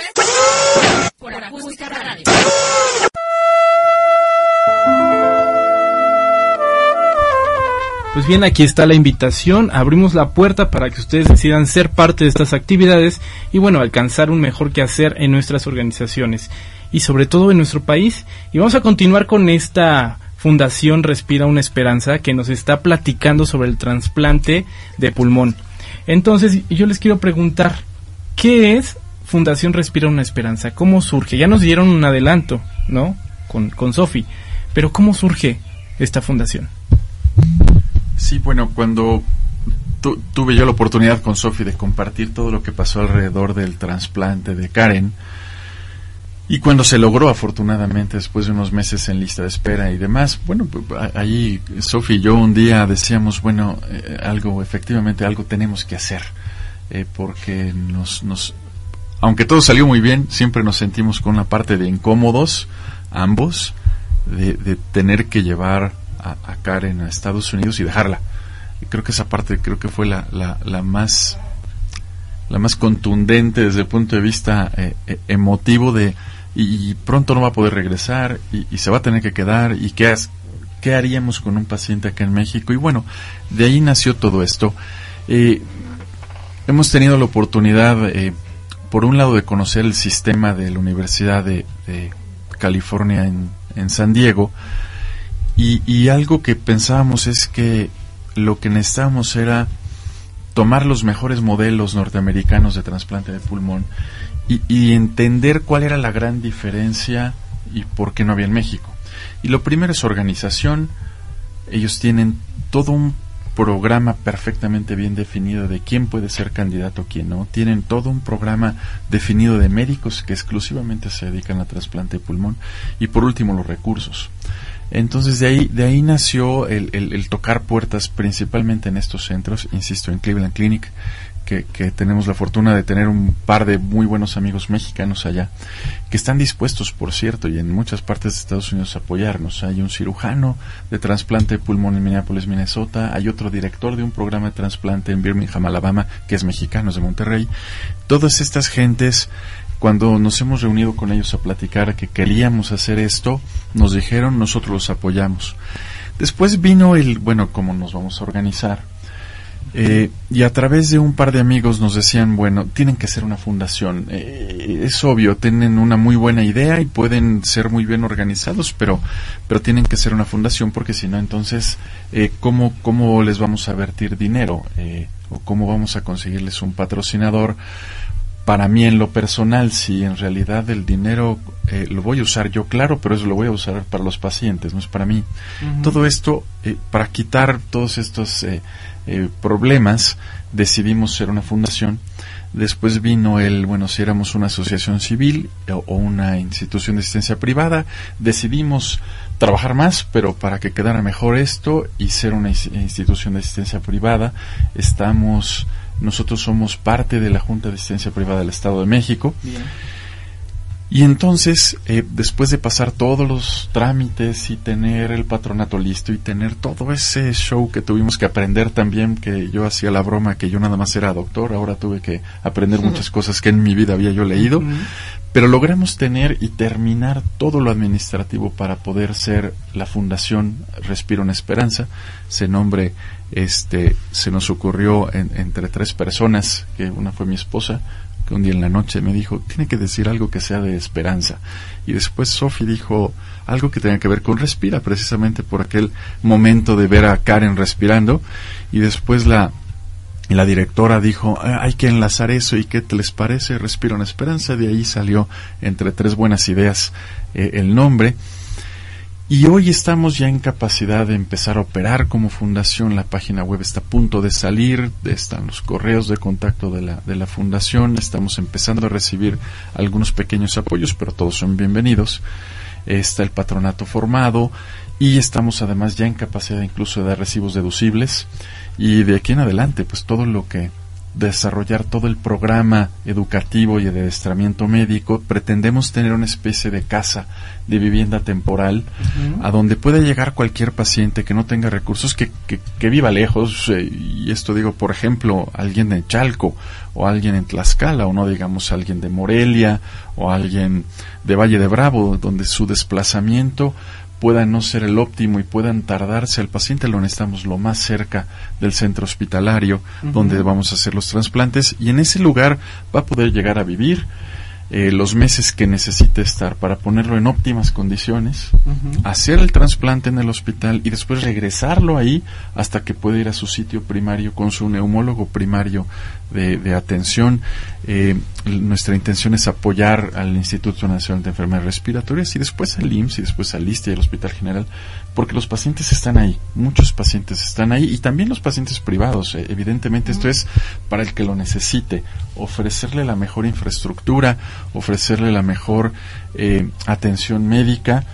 por Acústica Radio. Pues bien, aquí está la invitación, abrimos la puerta para que ustedes decidan ser parte de estas actividades y bueno, alcanzar un mejor quehacer en nuestras organizaciones y sobre todo en nuestro país. Y vamos a continuar con esta Fundación Respira una Esperanza que nos está platicando sobre el trasplante de pulmón. Entonces, yo les quiero preguntar, ¿qué es Fundación Respira una Esperanza? ¿Cómo surge? Ya nos dieron un adelanto, ¿no? Con, con Sofi, pero ¿cómo surge esta fundación? Sí, bueno, cuando tu- tuve yo la oportunidad con Sofi de compartir todo lo que pasó alrededor del trasplante de Karen, y cuando se logró, afortunadamente, después de unos meses en lista de espera y demás, bueno, pues, ahí Sofi y yo un día decíamos, bueno, eh, algo, efectivamente, algo tenemos que hacer, eh, porque nos, nos, aunque todo salió muy bien, siempre nos sentimos con una parte de incómodos, ambos, de tener que llevar a, Karen a Estados Unidos y dejarla. Creo que esa parte creo que fue la, la, la más la más contundente desde el punto de vista eh, eh, emotivo de y, pronto no va a poder regresar y, y se va a tener que quedar y qué, has- qué haríamos con un paciente acá en México y bueno de ahí nació todo esto Eh, hemos tenido la oportunidad eh, por un lado de conocer el sistema de la Universidad de, de California en, en San Diego y, algo que pensábamos es que lo que necesitábamos era tomar los mejores modelos norteamericanos de trasplante de pulmón y, y entender cuál era la gran diferencia y por qué no había en México. Y lo primero es organización. Ellos tienen todo un programa perfectamente bien definido de quién puede ser candidato, quién no. Tienen todo un programa definido de médicos que exclusivamente se dedican a trasplante de pulmón. Y por último, los recursos. Entonces de ahí, de ahí nació el, el- tocar puertas principalmente en estos centros, insisto, en Cleveland Clinic, que, que tenemos la fortuna de tener un par de muy buenos amigos mexicanos allá, que están dispuestos, por cierto, y en muchas partes de Estados Unidos a apoyarnos. Hay un cirujano de trasplante de pulmón en Minneapolis, Minnesota, hay otro director de un programa de trasplante en Birmingham, Alabama, que es mexicano, es de Monterrey. Todas estas gentes cuando nos hemos reunido con ellos a platicar que queríamos hacer esto, nos dijeron nosotros los apoyamos. Después vino el, bueno, cómo nos vamos a organizar. Eh, y a través de un par de amigos nos decían, bueno, tienen que ser una fundación. Eh, es obvio, tienen una muy buena idea y pueden ser muy bien organizados, pero, pero tienen que ser una fundación porque si no, entonces, eh, ¿cómo, ¿cómo les vamos a vertir dinero? Eh, ¿O cómo vamos a conseguirles un patrocinador? Para mí en lo personal, si en realidad el dinero eh, lo voy a usar yo, claro, pero eso lo voy a usar para los pacientes, no es para mí. Todo esto, eh, para quitar todos estos eh, eh, problemas, decidimos ser una fundación. Después vino el, bueno, si éramos una asociación civil o, o una institución de asistencia privada, decidimos trabajar más, pero para que quedara mejor esto y ser una ins- institución de asistencia privada, estamos nosotros somos parte de la Junta de Asistencia Privada del Estado de México. Y entonces, eh, después de pasar todos los trámites y tener el patronato listo y tener todo ese show que tuvimos que aprender también, que yo hacía la broma que yo nada más era doctor, ahora tuve que aprender muchas cosas que en mi vida había yo leído, pero logramos tener y terminar todo lo administrativo para poder ser la Fundación Respiro en Esperanza. Ese nombre este, se nos ocurrió en- entre tres personas, que una fue mi esposa, que un día en la noche me dijo, tiene que decir algo que sea de esperanza. Y después Sophie dijo algo que tenía que ver con respira, precisamente por aquel momento de ver a Karen respirando. Y después la, la directora dijo, "Ah, hay que enlazar eso y qué te les parece, respiro en esperanza. De ahí salió entre tres buenas ideas eh, el nombre. Y hoy estamos ya en capacidad de empezar a operar como fundación. La página web está a punto de salir, están los correos de contacto de la, de la fundación. Estamos empezando a recibir algunos pequeños apoyos, pero todos son bienvenidos. Está el patronato formado y estamos además ya en capacidad incluso de dar recibos deducibles. Y de aquí en adelante, pues todo lo que desarrollar todo el programa educativo y de adiestramiento médico, pretendemos tener una especie de casa de vivienda temporal a donde pueda llegar cualquier paciente que no tenga recursos, que, que, que viva lejos, eh, y esto digo, por ejemplo, alguien de Chalco o alguien en Tlaxcala, o no digamos alguien de Morelia o alguien de Valle de Bravo, donde su desplazamiento pueda no ser el óptimo y puedan tardarse al paciente lo necesitamos lo más cerca del centro hospitalario donde vamos a hacer los trasplantes y en ese lugar va a poder llegar a vivir eh, los meses que necesite estar para ponerlo en óptimas condiciones, hacer el trasplante en el hospital y después regresarlo ahí hasta que pueda ir a su sitio primario con su neumólogo primario de, de atención. Eh, nuestra intención es apoyar al Instituto Nacional de Enfermedades Respiratorias y después al IMSS y después al ISTE y al Hospital General, porque los pacientes están ahí, muchos pacientes están ahí y también los pacientes privados. eh, evidentemente esto es para el que lo necesite, ofrecerle la mejor infraestructura, ofrecerle la mejor eh, atención médica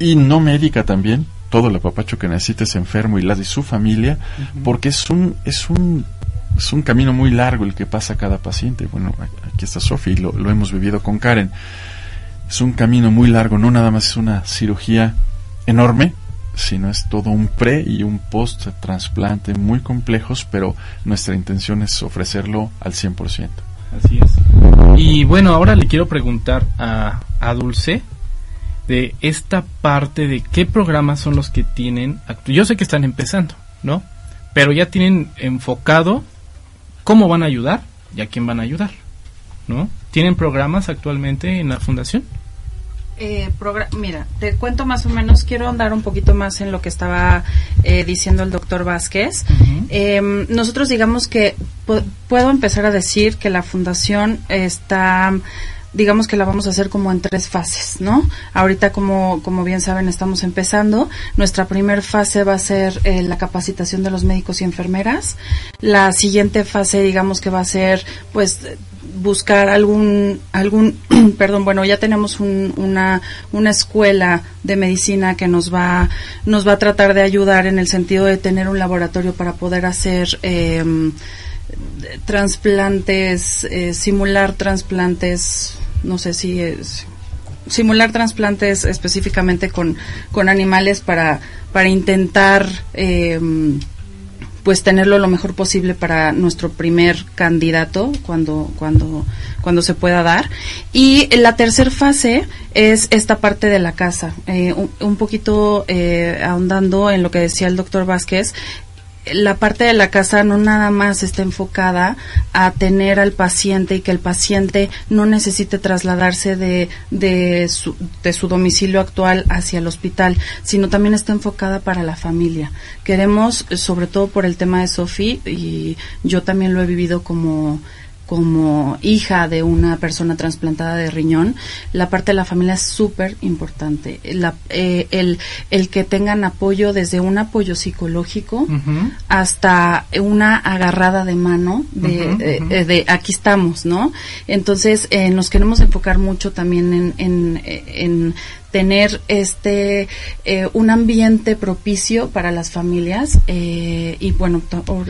y no médica también, todo el apapacho que necesite ese enfermo y la de su familia, porque es un, es un, es un camino muy largo el que pasa cada paciente. Bueno, aquí está Sofía y lo, lo hemos vivido con Karen. Es un camino muy largo, no nada más es una cirugía enorme, sino es todo un pre y un post trasplante muy complejos, pero nuestra intención es ofrecerlo al 100%. Así es. Y bueno, ahora le quiero preguntar a, a Dulce de esta parte de qué programas son los que tienen. Yo sé que están empezando, ¿no? Pero ya tienen enfocado cómo van a ayudar y a quién van a ayudar, ¿no? ¿Tienen programas actualmente en la fundación? Eh, mira, te cuento más o menos, quiero andar un poquito más en lo que estaba eh, diciendo el doctor Vázquez. Eh, nosotros digamos que pu- puedo empezar a decir que la fundación está digamos que la vamos a hacer como en tres fases, ¿no? Ahorita, como, como bien saben, estamos empezando. Nuestra primer fase va a ser eh, la capacitación de los médicos y enfermeras. La siguiente fase, digamos que va a ser, pues, buscar algún, algún, perdón, bueno, ya tenemos un- una, una escuela de medicina que nos va, nos va a tratar de ayudar en el sentido de tener un laboratorio para poder hacer, em, trasplantes, eh, simular trasplantes, no sé si es simular trasplantes específicamente con, con animales para, para intentar eh, pues tenerlo lo mejor posible para nuestro primer candidato cuando cuando cuando se pueda dar. Y la tercera fase es esta parte de la casa Eh, un, un poquito eh, ahondando en lo que decía el doctor Vázquez la parte de la casa no nada más está enfocada a tener al paciente y que el paciente no necesite trasladarse de, de, su, de su domicilio actual hacia el hospital, sino también está enfocada para la familia. Queremos, sobre todo por el tema de Sofi, y yo también lo he vivido como como hija de una persona trasplantada de riñón, la parte de la familia es súper importante. Eh, el, el que tengan apoyo desde un apoyo psicológico hasta una agarrada de mano de, eh, de aquí estamos, ¿no? Entonces, eh, nos queremos enfocar mucho también en, en, eh, en tener este eh, un ambiente propicio para las familias eh, y bueno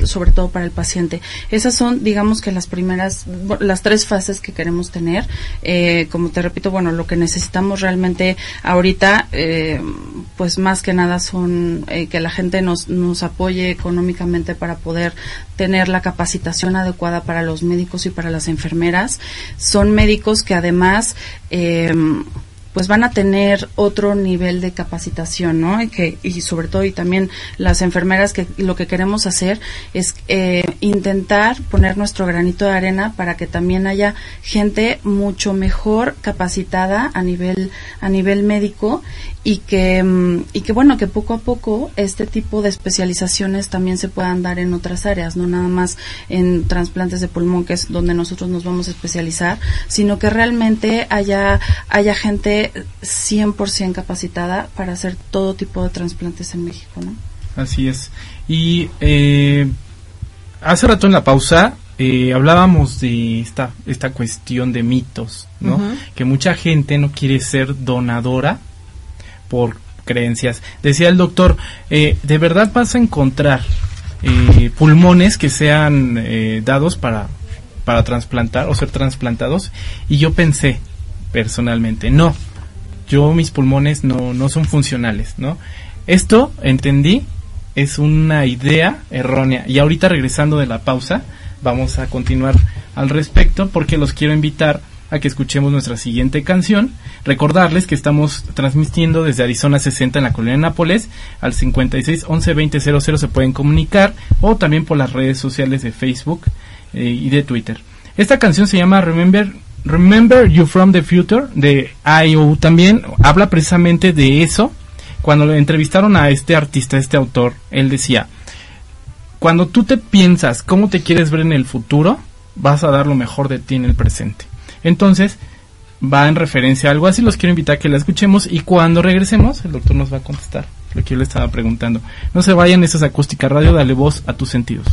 sobre todo para el paciente. Esas son digamos que las primeras las tres fases que queremos tener. Eh, como te repito bueno lo que necesitamos realmente ahorita eh, pues más que nada son eh, que la gente nos nos apoye económicamente para poder tener la capacitación adecuada para los médicos y para las enfermeras. Son médicos que además eh, pues van a tener otro nivel de capacitación, ¿no? Y que y sobre todo y también las enfermeras que lo que queremos hacer es eh, intentar poner nuestro granito de arena para que también haya gente mucho mejor capacitada a nivel a nivel médico y que mm, y que bueno que poco a poco este tipo de especializaciones también se puedan dar en otras áreas no nada más en trasplantes de pulmón que es donde nosotros nos vamos a especializar sino que realmente haya haya gente 100% capacitada para hacer todo tipo de trasplantes en México no Así es. Y eh, hace rato en la pausa eh, hablábamos de esta, esta cuestión de mitos, ¿no? Que mucha gente no quiere ser donadora por creencias. Decía el doctor, eh, ¿de verdad vas a encontrar eh, pulmones que sean eh, dados para, para trasplantar o ser trasplantados? Y yo pensé, personalmente, no, yo mis pulmones no, no son funcionales, ¿no? Esto, entendí, es una idea errónea. Y ahorita regresando de la pausa, vamos a continuar al respecto porque los quiero invitar a que escuchemos nuestra siguiente canción. Recordarles que estamos transmitiendo desde Arizona 60 en la colonia de Nápoles al 56 11 20 00 se pueden comunicar o también por las redes sociales de Facebook eh, y de Twitter. Esta canción se llama Remember Remember You From the Future de IO también habla precisamente de eso. Cuando le entrevistaron a este artista, este autor, él decía, cuando tú te piensas cómo te quieres ver en el futuro, vas a dar lo mejor de ti en el presente. Entonces, va en referencia a algo así, los quiero invitar a que la escuchemos y cuando regresemos, el doctor nos va a contestar lo que yo le estaba preguntando. No se vayan, esa es Acústica Radio, dale voz a tus sentidos.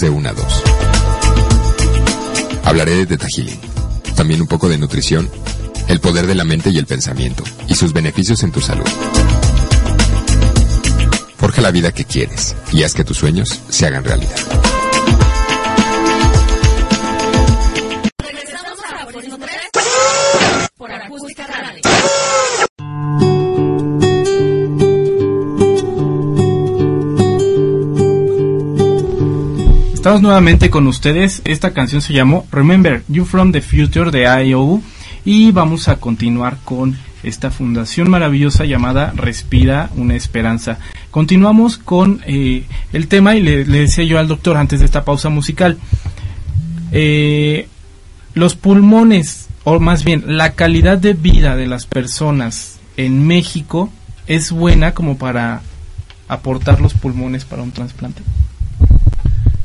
De 1 a 2. Hablaré de Healing, también un poco de nutrición, el poder de la mente y el pensamiento, y sus beneficios en tu salud. Forja la vida que quieres y haz que tus sueños se hagan realidad. Estamos nuevamente con ustedes. Esta canción se llamó Remember You From the Future de IOU y vamos a continuar con esta fundación maravillosa llamada Respira una Esperanza. Continuamos con eh, el tema y le, decía yo al doctor antes de esta pausa musical. Eh, los pulmones, o más bien la calidad de vida de las personas en México es buena como para aportar los pulmones para un trasplante.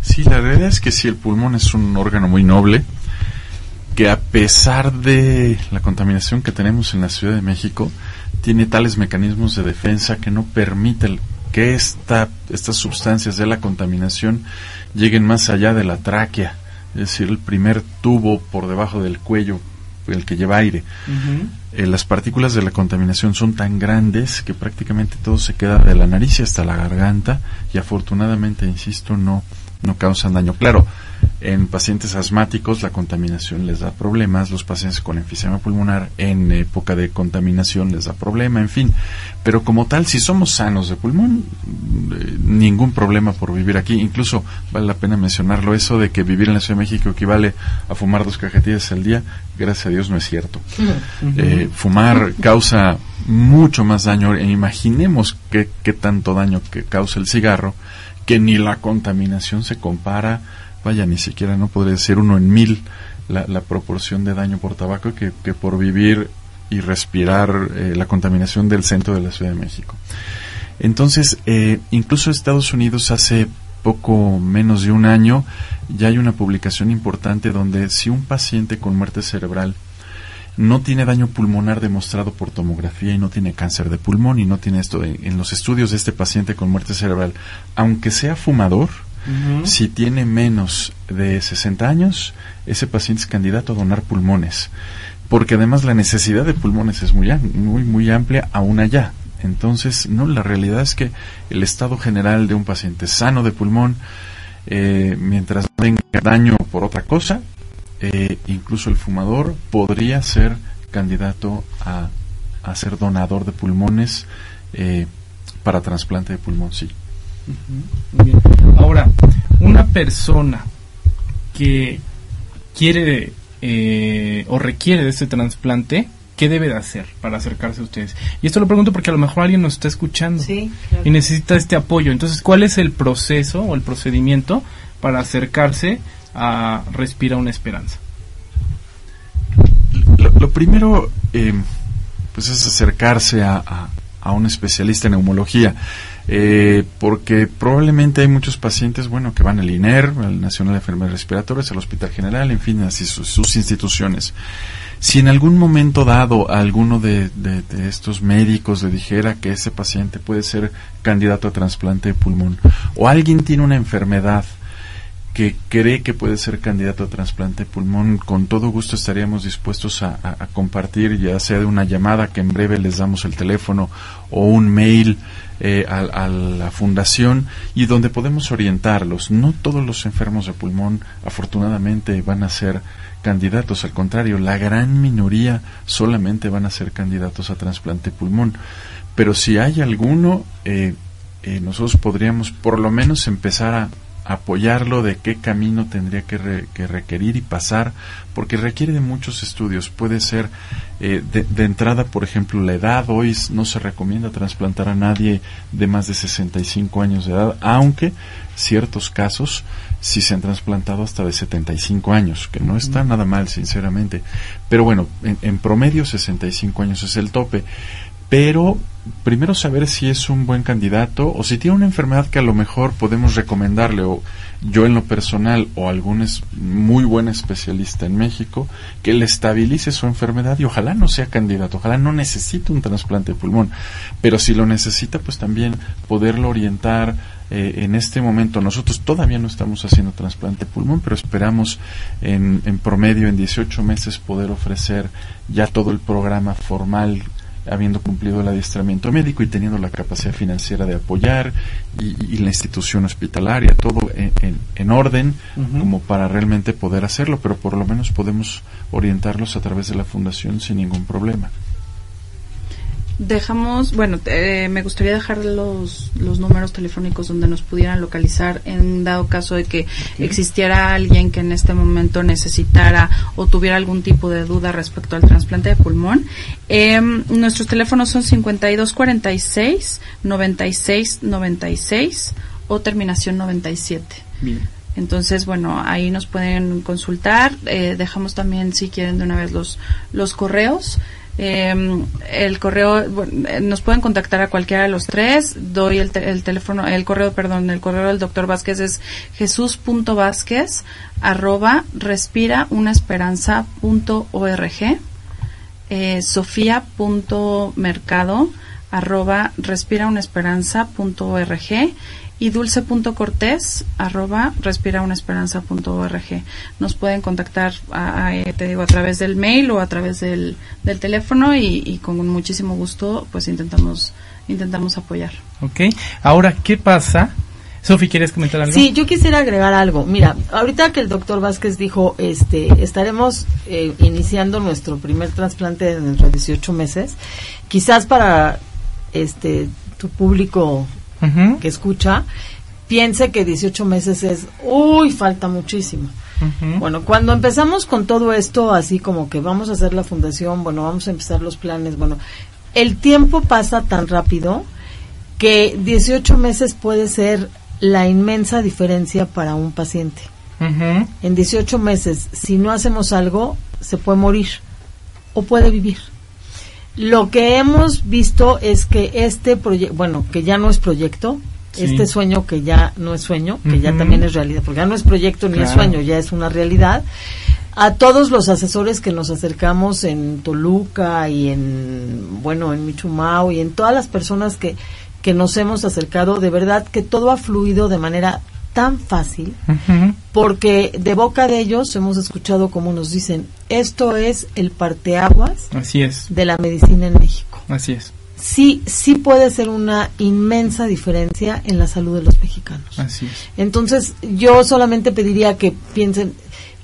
Sí, la realidad es que sí, el pulmón es un órgano muy noble que a pesar de la contaminación que tenemos en la Ciudad de México, tiene tales mecanismos de defensa que no permiten que esta, estas sustancias de la contaminación lleguen más allá de la tráquea, es decir, el primer tubo por debajo del cuello, el que lleva aire. Eh, las partículas de la contaminación son tan grandes que prácticamente todo se queda de la nariz hasta la garganta y afortunadamente, insisto, no, no causan daño. Claro, en pacientes asmáticos la contaminación les da problemas, los pacientes con enfisema pulmonar en época de contaminación les da problema, en fin. Pero como tal, si somos sanos de pulmón, eh, ningún problema por vivir aquí. Incluso vale la pena mencionarlo, eso de que vivir en la Ciudad de México equivale a fumar dos cajetillas al día, gracias a Dios no es cierto. Eh, fumar causa mucho más daño. E imaginemos qué, qué tanto daño que causa el cigarro, que ni la contaminación se compara vaya, ni siquiera no podría ser uno en mil la, la proporción de daño por tabaco que, que por vivir y respirar eh, la contaminación del centro de la Ciudad de México. Entonces, eh, incluso Estados Unidos hace poco menos de un año ya hay una publicación importante donde si un paciente con muerte cerebral no tiene daño pulmonar demostrado por tomografía y no tiene cáncer de pulmón y no tiene esto en los estudios de este paciente con muerte cerebral, aunque sea fumador, si tiene menos de 60 años, ese paciente es candidato a donar pulmones, porque además la necesidad de pulmones es muy muy muy amplia aún allá. Entonces, no, la realidad es que el estado general de un paciente sano de pulmón, eh, mientras no tenga daño por otra cosa, eh, incluso el fumador podría ser candidato a, a ser donador de pulmones eh, para trasplante de pulmón, sí. Muy bien. Ahora, una persona que quiere eh, o requiere de este trasplante, ¿qué debe de hacer para acercarse a ustedes? Y esto lo pregunto porque a lo mejor alguien nos está escuchando Sí, claro. y necesita este apoyo. Entonces, ¿cuál es el proceso o el procedimiento para acercarse a Respira una Esperanza? Lo, primero, eh, pues es acercarse a, a- a un especialista en neumología, eh, porque probablemente hay muchos pacientes, bueno, que van al INER, al Nacional de Enfermedades Respiratorias, al Hospital General, en fin, así sus, sus instituciones. Si en algún momento dado alguno de, de- de estos médicos le dijera que ese paciente puede ser candidato a trasplante de pulmón, o alguien tiene una enfermedad que cree que puede ser candidato a trasplante de pulmón, con todo gusto estaríamos dispuestos a, a- compartir, ya sea de una llamada que en breve les damos el teléfono o un mail eh, a, a la fundación y donde podemos orientarlos. No todos los enfermos de pulmón, afortunadamente, van a ser candidatos, al contrario, la gran minoría solamente van a ser candidatos a trasplante de pulmón. Pero si hay alguno, eh, eh, nosotros podríamos por lo menos empezar a apoyarlo de qué camino tendría que, re- que requerir y pasar, porque requiere de muchos estudios. Puede ser eh, de, de entrada, por ejemplo, la edad. Hoy no se recomienda trasplantar a nadie de más de 65 años de edad, aunque ciertos casos sí se han trasplantado hasta de 75 años, que no está nada mal, sinceramente. Pero bueno, en, en promedio 65 años es el tope. Pero primero saber si es un buen candidato o si tiene una enfermedad que a lo mejor podemos recomendarle o yo en lo personal o algún es- muy buen especialista en México que le estabilice su enfermedad y ojalá no sea candidato, ojalá no necesite un trasplante de pulmón, pero si lo necesita pues también poderlo orientar eh, en este momento. Nosotros todavía no estamos haciendo trasplante de pulmón, pero esperamos en, en promedio en 18 meses poder ofrecer ya todo el programa formal habiendo cumplido el adiestramiento médico y teniendo la capacidad financiera de apoyar y, y la institución hospitalaria, todo en, en- en orden como para realmente poder hacerlo, pero por lo menos podemos orientarlos a través de la fundación sin ningún problema. Dejamos, bueno, eh, me gustaría dejar los, los números telefónicos donde nos pudieran localizar en dado caso de que existiera alguien que en este momento necesitara o tuviera algún tipo de duda respecto al trasplante de pulmón. Em, nuestros teléfonos son 5246 9696 o terminación 97. Bien. Entonces, bueno, ahí nos pueden consultar. Eh, dejamos también, si quieren, de una vez los, los correos. Eh, el correo, eh, nos pueden contactar a cualquiera de los tres. Doy el teléfono, el correo, perdón, el correo del doctor Vázquez es jesús.vázquez arroba respiraunaesperanza.org eh, sofía.mercado arroba respiraunaesperanza.org y dulce.cortés arroba. Nos pueden contactar, a, a, eh, te digo, a través del mail o a través del, del teléfono y, y con muchísimo gusto pues intentamos, intentamos apoyar. ¿Ok? Ahora, ¿qué pasa? Sofi, ¿quieres comentar algo? Sí, yo quisiera agregar algo. Mira, ahorita que el doctor Vázquez dijo, este, estaremos eh, iniciando nuestro primer trasplante dentro de 18 meses, quizás para este tu público Que escucha piense que 18 meses es, uy, falta muchísimo. Bueno, cuando empezamos con todo esto, así como que vamos a hacer la fundación, bueno, vamos a empezar los planes, bueno, el tiempo pasa tan rápido que 18 meses puede ser la inmensa diferencia para un paciente. En 18 meses, si no hacemos algo, se puede morir o puede vivir. Lo que hemos visto es que este proyecto, bueno, que ya no es proyecto, Sí. este sueño que ya no es sueño, que ya también es realidad, porque ya no es proyecto ni es sueño, ya es una realidad. A todos los asesores que nos acercamos en Toluca y en, bueno, en Michumao y en todas las personas que, que nos hemos acercado, de verdad que todo ha fluido de manera tan fácil porque de boca de ellos hemos escuchado como nos dicen, esto es el parteaguas Así es, de la medicina en México. así es, Sí, sí puede ser una inmensa diferencia en la salud de los mexicanos. así es. Entonces, yo solamente pediría que piensen,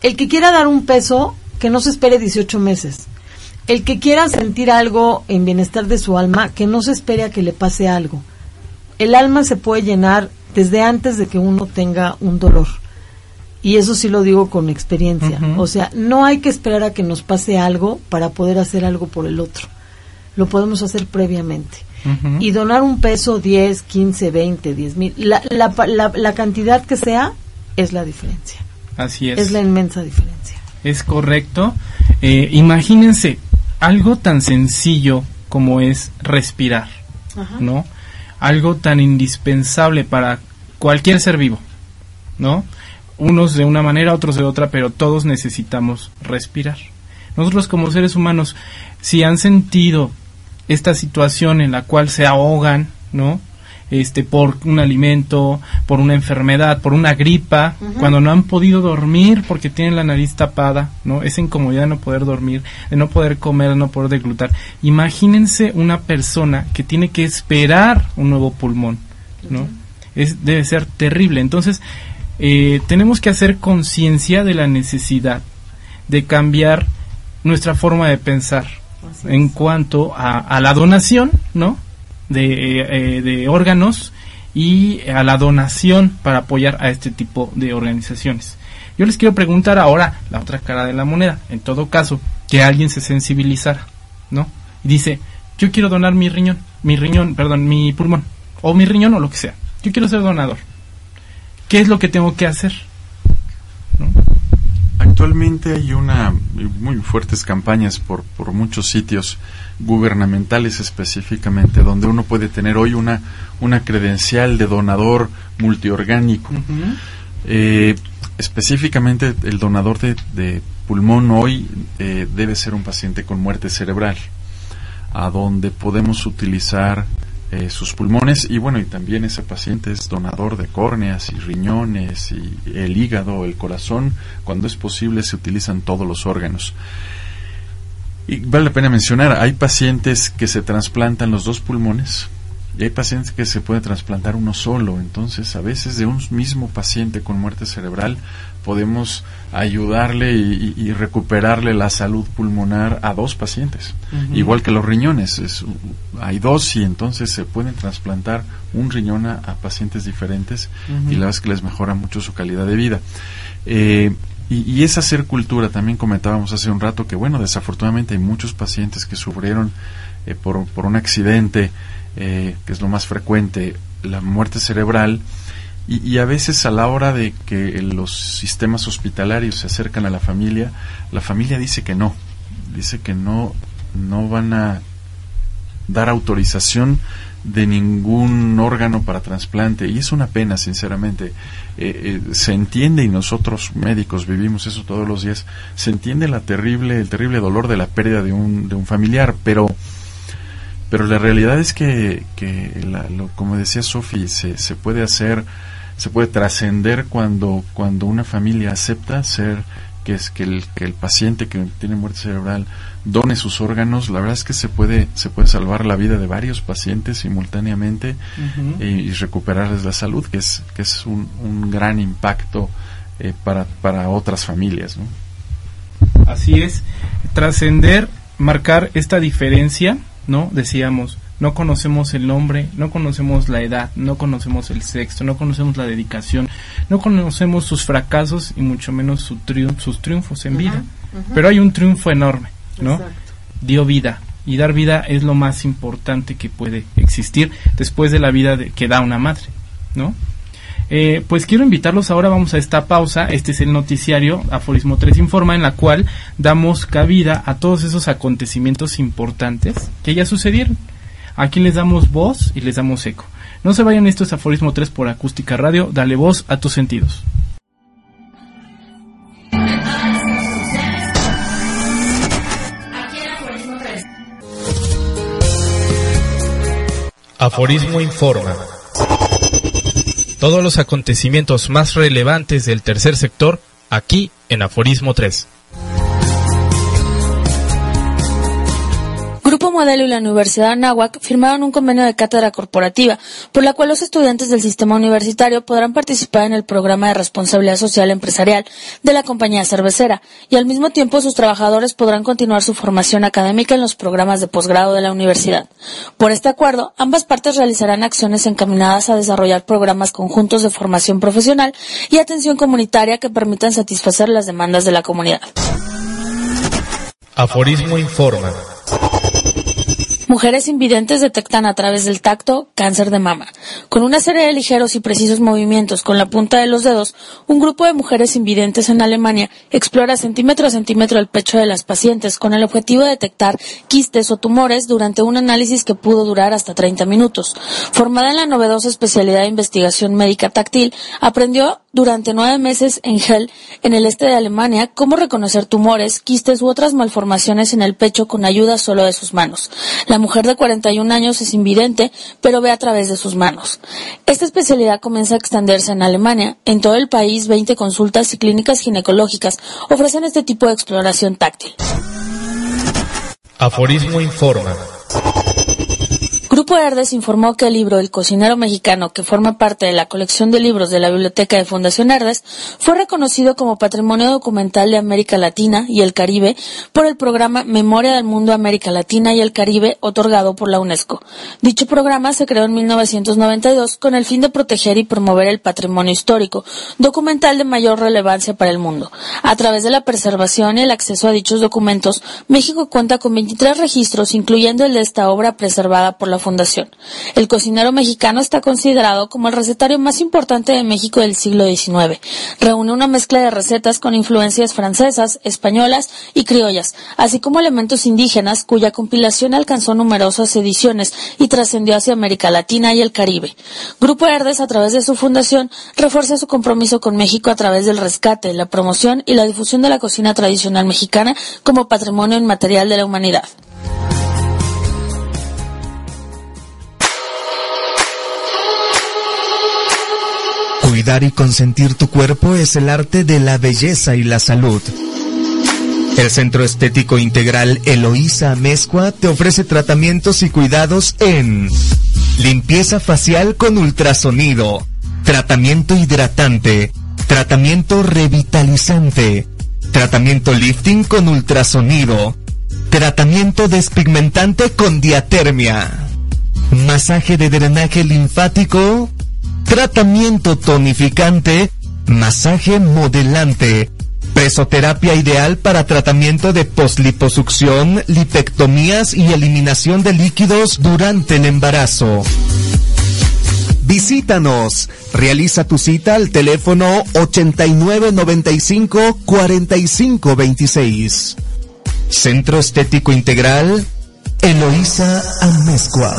el que quiera dar un peso, que no se espere 18 meses. El que quiera sentir algo en bienestar de su alma, que no se espere a que le pase algo. El alma se puede llenar desde antes de que uno tenga un dolor. Y eso sí lo digo con experiencia. O sea, no hay que esperar a que nos pase algo para poder hacer algo por el otro. Lo podemos hacer previamente y donar un peso, 10, 15, 20, 10 mil, la, la, la, la cantidad que sea es la diferencia, Así es. es la inmensa diferencia. Es correcto. Eh, imagínense algo tan sencillo como es respirar, ¿no? Algo tan indispensable para cualquier ser vivo, ¿no? Unos de una manera, otros de otra, pero todos necesitamos respirar. Nosotros como seres humanos, si han sentido esta situación en la cual se ahogan, ¿no? Este, por un alimento, por una enfermedad, por una gripa, cuando no han podido dormir porque tienen la nariz tapada, ¿no? Esa incomodidad de no poder dormir, de no poder comer, de no poder deglutar. Imagínense una persona que tiene que esperar un nuevo pulmón, ¿no? Es, debe ser terrible. Entonces, eh, tenemos que hacer conciencia de la necesidad de cambiar nuestra forma de pensar en cuanto a, a la donación, ¿no? De, eh, de órganos y a la donación para apoyar a este tipo de organizaciones. Yo les quiero preguntar ahora la otra cara de la moneda. En todo caso, que alguien se sensibilizara, ¿no? Y dice, yo quiero donar mi riñón, mi riñón, perdón, mi pulmón, o mi riñón o lo que sea. Yo quiero ser donador. ¿Qué es lo que tengo que hacer? Actualmente hay una muy fuertes campañas por, por muchos sitios gubernamentales específicamente, donde uno puede tener hoy una, una credencial de donador multiorgánico. Eh, específicamente el donador de, de pulmón hoy eh, debe ser un paciente con muerte cerebral, a donde podemos utilizar eh, sus pulmones y bueno, y también ese paciente es donador de córneas y riñones y el hígado, el corazón, cuando es posible se utilizan todos los órganos. Y vale la pena mencionar, hay pacientes que se trasplantan los dos pulmones y hay pacientes que se puede trasplantar uno solo. Entonces, a veces de un mismo paciente con muerte cerebral podemos ayudarle y, y recuperarle la salud pulmonar a dos pacientes. Igual que los riñones, es, hay dos y entonces se pueden trasplantar un riñón a, a pacientes diferentes y la verdad es que les mejora mucho su calidad de vida. Eh, y, y es hacer cultura, también comentábamos hace un rato que, bueno, desafortunadamente hay muchos pacientes que sufrieron eh, por, por un accidente, eh, que es lo más frecuente, la muerte cerebral, y, y a veces a la hora de que los sistemas hospitalarios se acercan a la familia, la familia dice que no, dice que no, no van a dar autorización de ningún órgano para trasplante. Y es una pena sinceramente. Eh, eh, se entiende y nosotros médicos vivimos eso todos los días se entiende la terrible el terrible dolor de la pérdida de un de un familiar pero pero la realidad es que, que la- lo- como decía Sofi se, se puede hacer se puede trascender cuando cuando una familia acepta ser que es que el, que el paciente que tiene muerte cerebral done sus órganos la verdad es que se puede se puede salvar la vida de varios pacientes simultáneamente Ujú. y, y recuperarles la salud que es que es un, un gran impacto eh, para para otras familias ¿no? Así es, trascender, marcar esta diferencia, ¿no? Decíamos, no conocemos el nombre, no conocemos la edad, no conocemos el sexo, no conocemos la dedicación, no conocemos sus fracasos y mucho menos su triun- sus triunfos en vida. Pero hay un triunfo enorme, ¿no? Exacto. Dio vida. Y dar vida es lo más importante que puede existir después de la vida de- que da una madre, ¿no? Eh, pues quiero invitarlos ahora, vamos a esta pausa, este es el noticiario Aforismo 3 Informa, en la cual damos cabida a todos esos acontecimientos importantes que ya sucedieron. Aquí les damos voz y les damos eco. No se vayan, esto es Aforismo 3 por Acústica Radio, dale voz a tus sentidos. Aquí en Aforismo 3. Aforismo Informa. Todos los acontecimientos más relevantes del tercer sector aquí en Aforismo 3. Modelo y la Universidad Anáhuac firmaron un convenio de cátedra corporativa, por la cual los estudiantes del sistema universitario podrán participar en el programa de responsabilidad social empresarial de la compañía cervecera y al mismo tiempo sus trabajadores podrán continuar su formación académica en los programas de posgrado de la universidad. Por este acuerdo, ambas partes realizarán acciones encaminadas a desarrollar programas conjuntos de formación profesional y atención comunitaria que permitan satisfacer las demandas de la comunidad. Aforismo Informa. Mujeres invidentes detectan a través del tacto cáncer de mama. Con una serie de ligeros y precisos movimientos con la punta de los dedos, un grupo de mujeres invidentes en Alemania explora centímetro a centímetro el pecho de las pacientes con el objetivo de detectar quistes o tumores durante un análisis que pudo durar hasta 30 minutos. Formada en la novedosa especialidad de investigación médica táctil, aprendió durante nueve meses en Hell, en el este de Alemania, cómo reconocer tumores, quistes u otras malformaciones en el pecho con ayuda solo de sus manos. La mujer de 41 años es invidente, pero ve a través de sus manos. Esta especialidad comienza a extenderse en Alemania. En todo el país, 20 consultas y clínicas ginecológicas ofrecen este tipo de exploración táctil. Aforismo Informa. Grupo Herdes informó que el libro El cocinero mexicano, que forma parte de la colección de libros de la Biblioteca de Fundación Herdes, fue reconocido como Patrimonio Documental de América Latina y el Caribe por el programa Memoria del Mundo América Latina y el Caribe, otorgado por la UNESCO. Dicho programa se creó en 1992 con el fin de proteger y promover el patrimonio histórico, documental de mayor relevancia para el mundo. A través de la preservación y el acceso a dichos documentos, México cuenta con 23 registros, incluyendo el de esta obra preservada por la Fundación. El cocinero mexicano está considerado como el recetario más importante de México del siglo XIX. Reúne una mezcla de recetas con influencias francesas, españolas y criollas, así como elementos indígenas cuya compilación alcanzó numerosas ediciones y trascendió hacia América Latina y el Caribe. Grupo Herdes, a través de su fundación, refuerza su compromiso con México a través del rescate, la promoción y la difusión de la cocina tradicional mexicana como patrimonio inmaterial de la humanidad. Y consentir tu cuerpo es el arte de la belleza y la salud. El Centro Estético Integral Eloísa Mezcua te ofrece tratamientos y cuidados en limpieza facial con ultrasonido, tratamiento hidratante, tratamiento revitalizante, tratamiento lifting con ultrasonido, tratamiento despigmentante con diatermia, masaje de drenaje linfático, tratamiento tonificante, masaje modelante, presoterapia ideal para tratamiento de posliposucción, lipectomías y eliminación de líquidos durante el embarazo. Visítanos. Realiza tu cita al teléfono 8995 4526. Centro Estético Integral Eloísa Amezcua.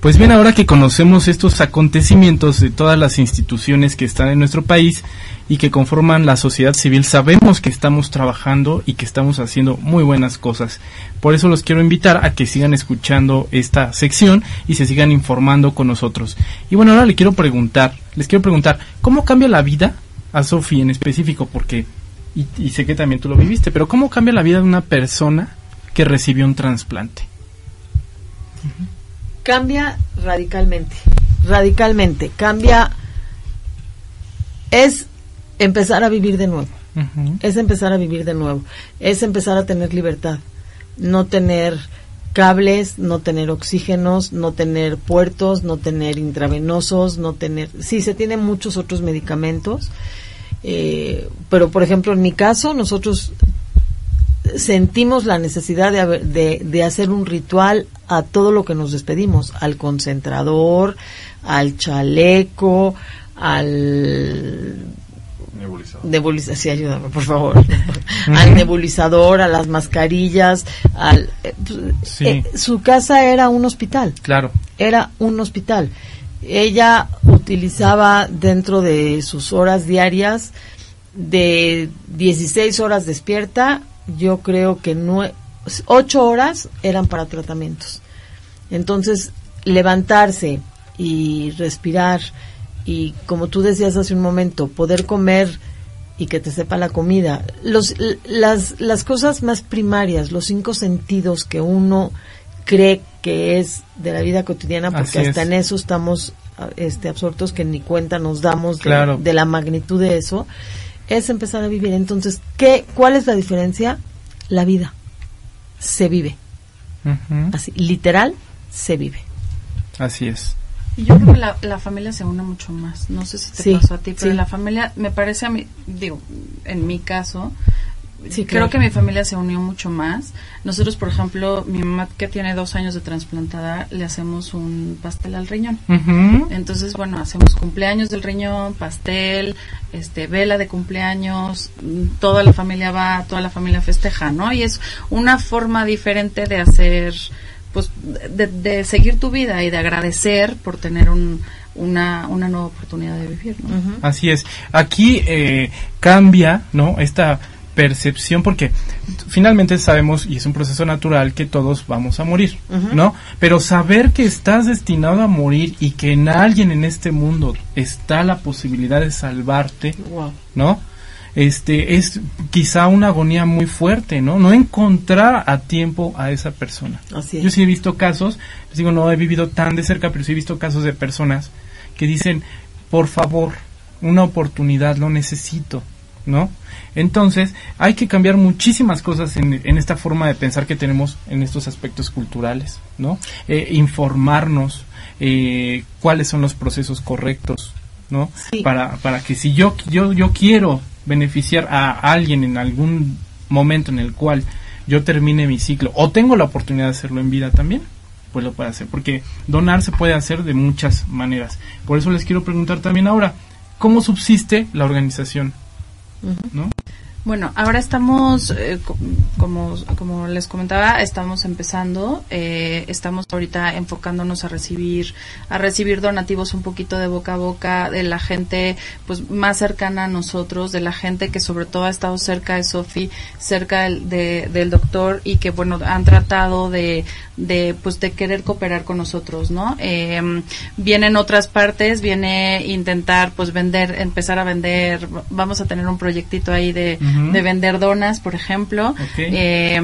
Pues bien, ahora que conocemos estos acontecimientos de todas las instituciones que están en nuestro país y que conforman la sociedad civil, sabemos que estamos trabajando y que estamos haciendo muy buenas cosas. Por eso los quiero invitar a que sigan escuchando esta sección y se sigan informando con nosotros. Y bueno, ahora le quiero preguntar, les quiero preguntar, ¿cómo cambia la vida a Sofi en específico? Porque, y, y sé que también tú lo viviste, pero ¿cómo cambia la vida de una persona que recibió un trasplante? cambia radicalmente, radicalmente, cambia, es empezar a vivir de nuevo, es empezar a vivir de nuevo, es empezar a tener libertad, no tener cables, no tener oxígenos, no tener puertos, no tener intravenosos, no tener, sí, se tienen muchos otros medicamentos, eh, pero por ejemplo en mi caso nosotros sentimos la necesidad de, haber- de, de hacer un ritual a todo lo que nos despedimos, al concentrador, al chaleco, al Nebulizador. nebulizador, sí, ayúdame, por favor, al nebulizador, a las mascarillas, al, eh, pues, Sí. eh, su casa era un hospital Claro. era un hospital. Ella utilizaba dentro de sus horas diarias de 16 horas despierta, yo creo que nue- 8 horas eran para tratamientos. Entonces, levantarse y respirar y como tú decías hace un momento, poder comer y que te sepa la comida, los, las, las cosas más primarias, los cinco sentidos que uno cree que es de la vida cotidiana, porque Así hasta es. en eso estamos a- este, absortos que ni cuenta nos damos de, Claro. de la magnitud de eso, es empezar a vivir. Entonces, ¿qué, ¿cuál es la diferencia? La vida se vive, así, literal, se vive. Así es. Y yo creo que la, la familia se une mucho más. No sé si te Sí, pasó a ti, pero sí. la familia, me parece a mí, digo, en mi caso, Sí, creo que mi familia se unió mucho más. Nosotros, por ejemplo, mi mamá que tiene dos años de trasplantada, le hacemos un pastel al riñón. Entonces, bueno, hacemos cumpleaños del riñón, pastel, este, vela de cumpleaños, mm, toda la familia va, toda la familia festeja, ¿no? Y es una forma diferente de hacer, pues, de, de seguir tu vida y de agradecer por tener un, una, una nueva oportunidad de vivir, ¿no? Así es. Aquí eh, cambia, ¿no? Esta percepción porque finalmente sabemos y es un proceso natural que todos vamos a morir. ¿no? Pero saber que estás destinado a morir y que en alguien en este mundo está la posibilidad de salvarte, Wow. ¿no? Este es quizá una agonía muy fuerte, ¿no? No encontrar a tiempo a esa persona. Así es. Yo sí he visto casos, les digo, no he vivido tan de cerca, pero sí he visto casos de personas que dicen, por favor, una oportunidad, lo necesito, ¿no? Entonces, hay que cambiar muchísimas cosas en, en esta forma de pensar que tenemos en estos aspectos culturales, ¿no? Eh, informarnos eh, cuáles son los procesos correctos, ¿no? Para, para que si yo, yo, yo quiero beneficiar a alguien en algún momento en el cual yo termine mi ciclo o tengo la oportunidad de hacerlo en vida también, pues lo puedo hacer, porque donar se puede hacer de muchas maneras. Por eso les quiero preguntar también ahora, ¿cómo subsiste la organización? ¿No? Bueno, ahora estamos, eh, co- como, como les comentaba, estamos empezando, eh, estamos ahorita enfocándonos a recibir, a recibir donativos un poquito de boca a boca de la gente, pues más cercana a nosotros, de la gente que sobre todo ha estado cerca de Sofi, cerca del, de- del doctor y que bueno han tratado de, de pues de querer cooperar con nosotros, ¿no? Eh, vienen otras partes, viene intentar pues vender, empezar a vender, vamos a tener un proyectito ahí de De vender donas, por ejemplo. Eh,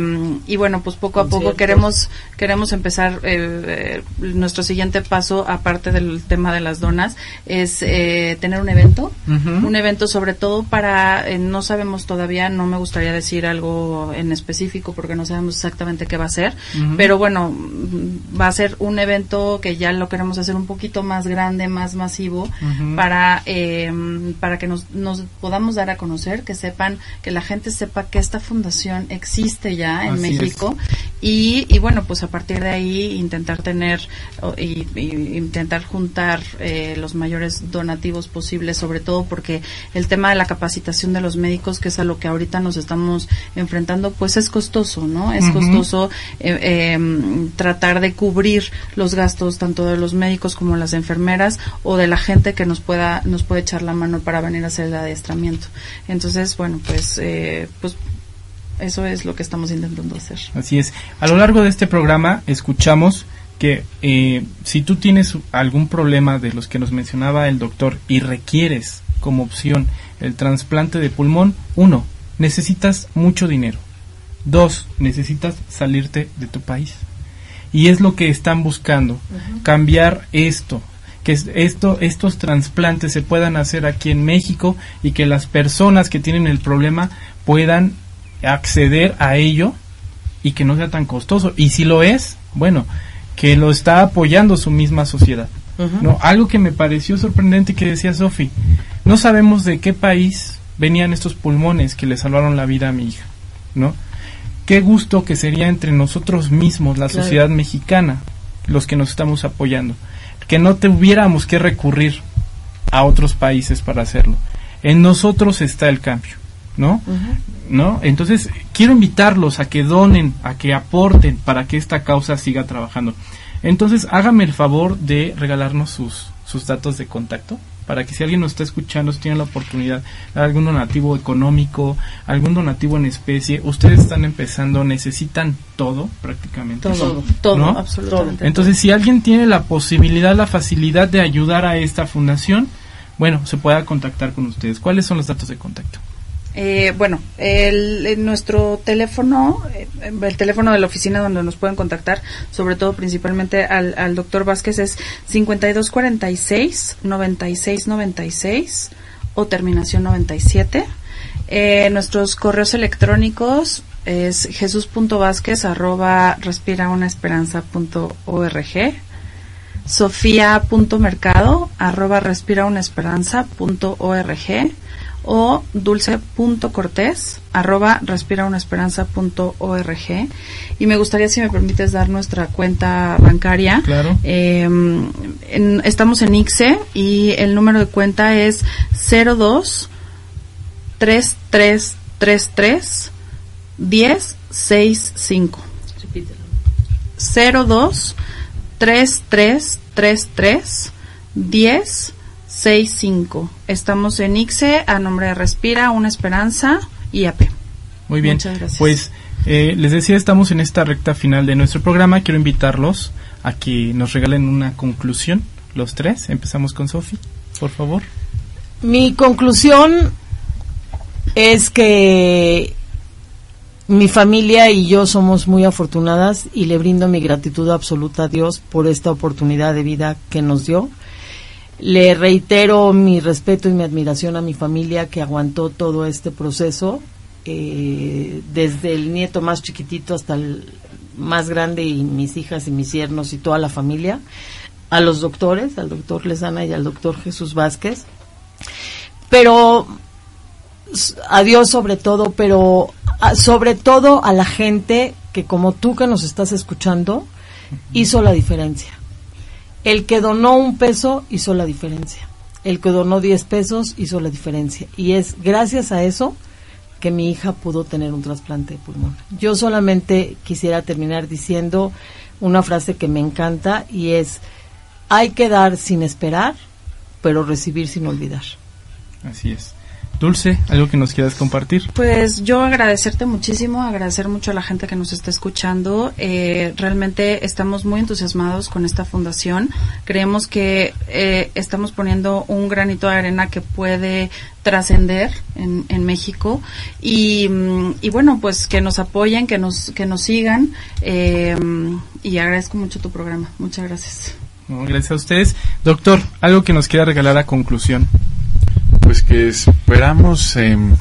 y bueno, pues poco a poco queremos queremos empezar eh, eh, nuestro siguiente paso, aparte del tema de las donas, es eh, tener un evento. Un evento sobre todo para, eh, no sabemos todavía, no me gustaría decir algo en específico porque no sabemos exactamente qué va a ser, pero bueno, mm, va a ser un evento que ya lo queremos hacer un poquito más grande, más masivo, para, eh, para que nos, nos podamos dar a conocer, que sepan, que la gente sepa que esta fundación existe ya en Así. México y, y bueno, pues a partir de ahí intentar tener o- y, y intentar juntar eh, los mayores donativos posibles, sobre todo porque el tema de la capacitación de los médicos, que es a lo que ahorita nos estamos enfrentando, pues es costoso, ¿no? Es costoso eh, eh, tratar de cubrir los gastos tanto de los médicos como las enfermeras o de la gente que nos pueda nos puede echar la mano para venir a hacer el adiestramiento. Entonces, bueno, pues eh, pues eso es lo que estamos intentando hacer. Así es. A lo largo de este programa escuchamos que eh, si tú tienes algún problema de los que nos mencionaba el doctor y requieres como opción el trasplante de pulmón, uno, necesitas mucho dinero. Dos, necesitas salirte de tu país. Y es lo que están buscando, cambiar esto, que es- esto, estos trasplantes se puedan hacer aquí en México y que las personas que tienen el problema puedan acceder a ello y que no sea tan costoso. Y si lo es, bueno, que lo está apoyando su misma sociedad. ¿no? Algo que me pareció sorprendente que decía Sofi, no sabemos de qué país venían estos pulmones que le salvaron la vida a mi hija, ¿no? Qué gusto que sería entre nosotros mismos, la Claro. sociedad mexicana, los que nos estamos apoyando, que no tuviéramos que recurrir a otros países para hacerlo. En nosotros está el cambio, ¿no? ¿no? Entonces, quiero invitarlos a que donen, a que aporten para que esta causa siga trabajando. Entonces, hágame el favor de regalarnos sus, sus datos de contacto para que si alguien nos está escuchando, si tiene la oportunidad, algún donativo económico, algún donativo en especie, ustedes están empezando, necesitan todo prácticamente. Todo, todo, ¿no? absolutamente. Entonces, si alguien tiene la posibilidad, la facilidad de ayudar a esta fundación, bueno, se pueda contactar con ustedes. ¿Cuáles son los datos de contacto? Eh, bueno, el, en nuestro teléfono, eh, el teléfono de la oficina donde nos pueden contactar, sobre todo principalmente al, al doctor Vázquez es 5246-9696 o terminación 97. Eh, nuestros correos electrónicos es jesús.vázquez arroba respiraunaesperanza.org sofía.mercado arroba respiraunaesperanza.org o dulce.cortés arroba respiraunaesperanza.org y me gustaría si me permites dar nuestra cuenta bancaria. Claro. Eh, en- estamos en ICSE y el número de cuenta es 02 3333 1065 02 3333 1065 Estamos en ICSE a nombre de Respira, Una Esperanza y AP. Muy bien. Muchas gracias. Pues eh, les decía, estamos en esta recta final de nuestro programa. Quiero invitarlos a que nos regalen una conclusión, los tres. Empezamos con Sofi, por favor. Mi conclusión es que mi familia y yo somos muy afortunadas y le brindo mi gratitud absoluta a Dios por esta oportunidad de vida que nos dio. Le reitero mi respeto y mi admiración a mi familia que aguantó todo este proceso, eh, desde el nieto más chiquitito hasta el más grande y mis hijas y mis yernos y toda la familia, a los doctores, al doctor Lezana y al doctor Jesús Vázquez. Pero a Dios sobre todo, pero sobre todo a la gente que como tú que nos estás escuchando hizo la diferencia. El que donó un peso hizo la diferencia. El que donó 10 pesos hizo la diferencia. Y es gracias a eso que mi hija pudo tener un trasplante de pulmón. Yo solamente quisiera terminar diciendo una frase que me encanta y es, hay que dar sin esperar, pero recibir sin olvidar. Así es. Dulce, algo que nos quieras compartir. Pues yo agradecerte muchísimo, agradecer mucho a la gente que nos está escuchando. Eh, realmente estamos muy entusiasmados con esta fundación. Creemos que eh, estamos poniendo un granito de arena que puede trascender en, en México y, mm, y bueno pues que nos apoyen que nos que nos sigan eh, y agradezco mucho tu programa muchas gracias No, gracias a ustedes. Doctor, algo que nos quiera regalar a conclusión. Pues que esperamos em,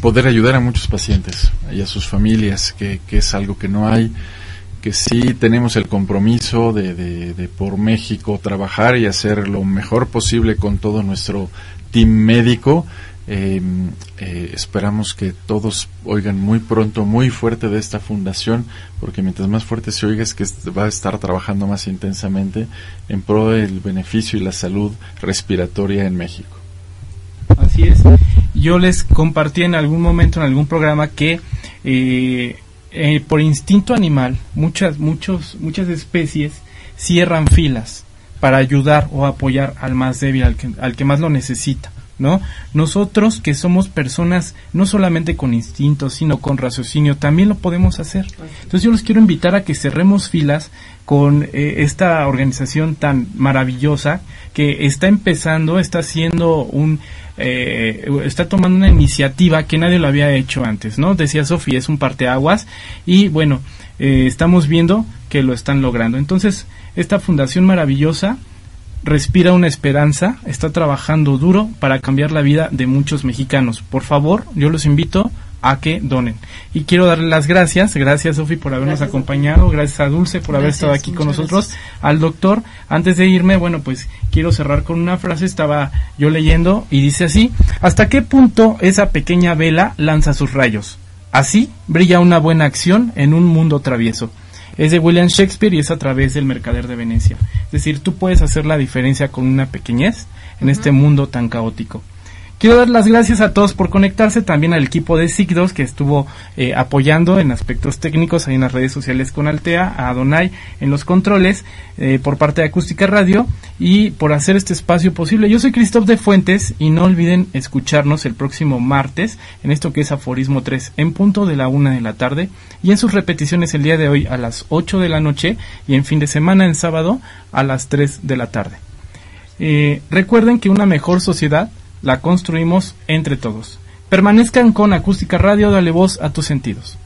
poder ayudar a muchos pacientes y a sus familias, que, es algo que no hay, que sí tenemos el compromiso de, por México trabajar y hacer lo mejor posible con todo nuestro team médico. Em, eh, esperamos que todos oigan muy pronto, muy fuerte de esta fundación, porque mientras más fuerte se oiga es que va a estar trabajando más intensamente en pro del beneficio y la salud respiratoria en México. Así es. Yo les compartí en algún momento en algún programa que eh, eh, por instinto animal muchas muchos muchas especies cierran filas para ayudar o apoyar al más débil, al que, al que más lo necesita. ¿No? Nosotros que somos personas no solamente con instinto, sino con raciocinio, también lo podemos hacer. Entonces yo los quiero invitar a que cerremos filas con eh, esta organización tan maravillosa que está empezando, está haciendo un, eh, está tomando una iniciativa que nadie lo había hecho antes, ¿no? Decía Sofía, es un parteaguas y bueno, eh, estamos viendo que lo están logrando. Entonces, esta fundación maravillosa respira una esperanza, está trabajando duro para cambiar la vida de muchos mexicanos. Por favor, yo los invito a que donen. Y quiero darle las gracias, gracias Sofi por habernos Gracias, acompañado, gracias a Dulce por haber estado aquí con nosotros, al doctor. Antes de irme, bueno, pues quiero cerrar con una frase, estaba yo leyendo y dice así, ¿hasta qué punto esa pequeña vela lanza sus rayos? Así brilla una buena acción en un mundo travieso. Es de William Shakespeare y es a través del Mercader de Venecia. Es decir, tú puedes hacer la diferencia con una pequeñez en este mundo tan caótico. Quiero dar las gracias a todos por conectarse, también al equipo de SIG2 que estuvo eh, apoyando en aspectos técnicos ahí en las redes sociales con Altea, a Donai en los controles eh, por parte de Acústica Radio y por hacer este espacio posible. Yo soy Cristóbal de Fuentes y no olviden escucharnos el próximo martes en esto que es Aforismo 3 en punto de la una de la tarde y en sus repeticiones el día de hoy a las 8 de la noche y en fin de semana en sábado a las 3 de la tarde. Eh, recuerden que una mejor sociedad la construimos entre todos. Permanezcan con Acústica Radio, dale voz a tus sentidos.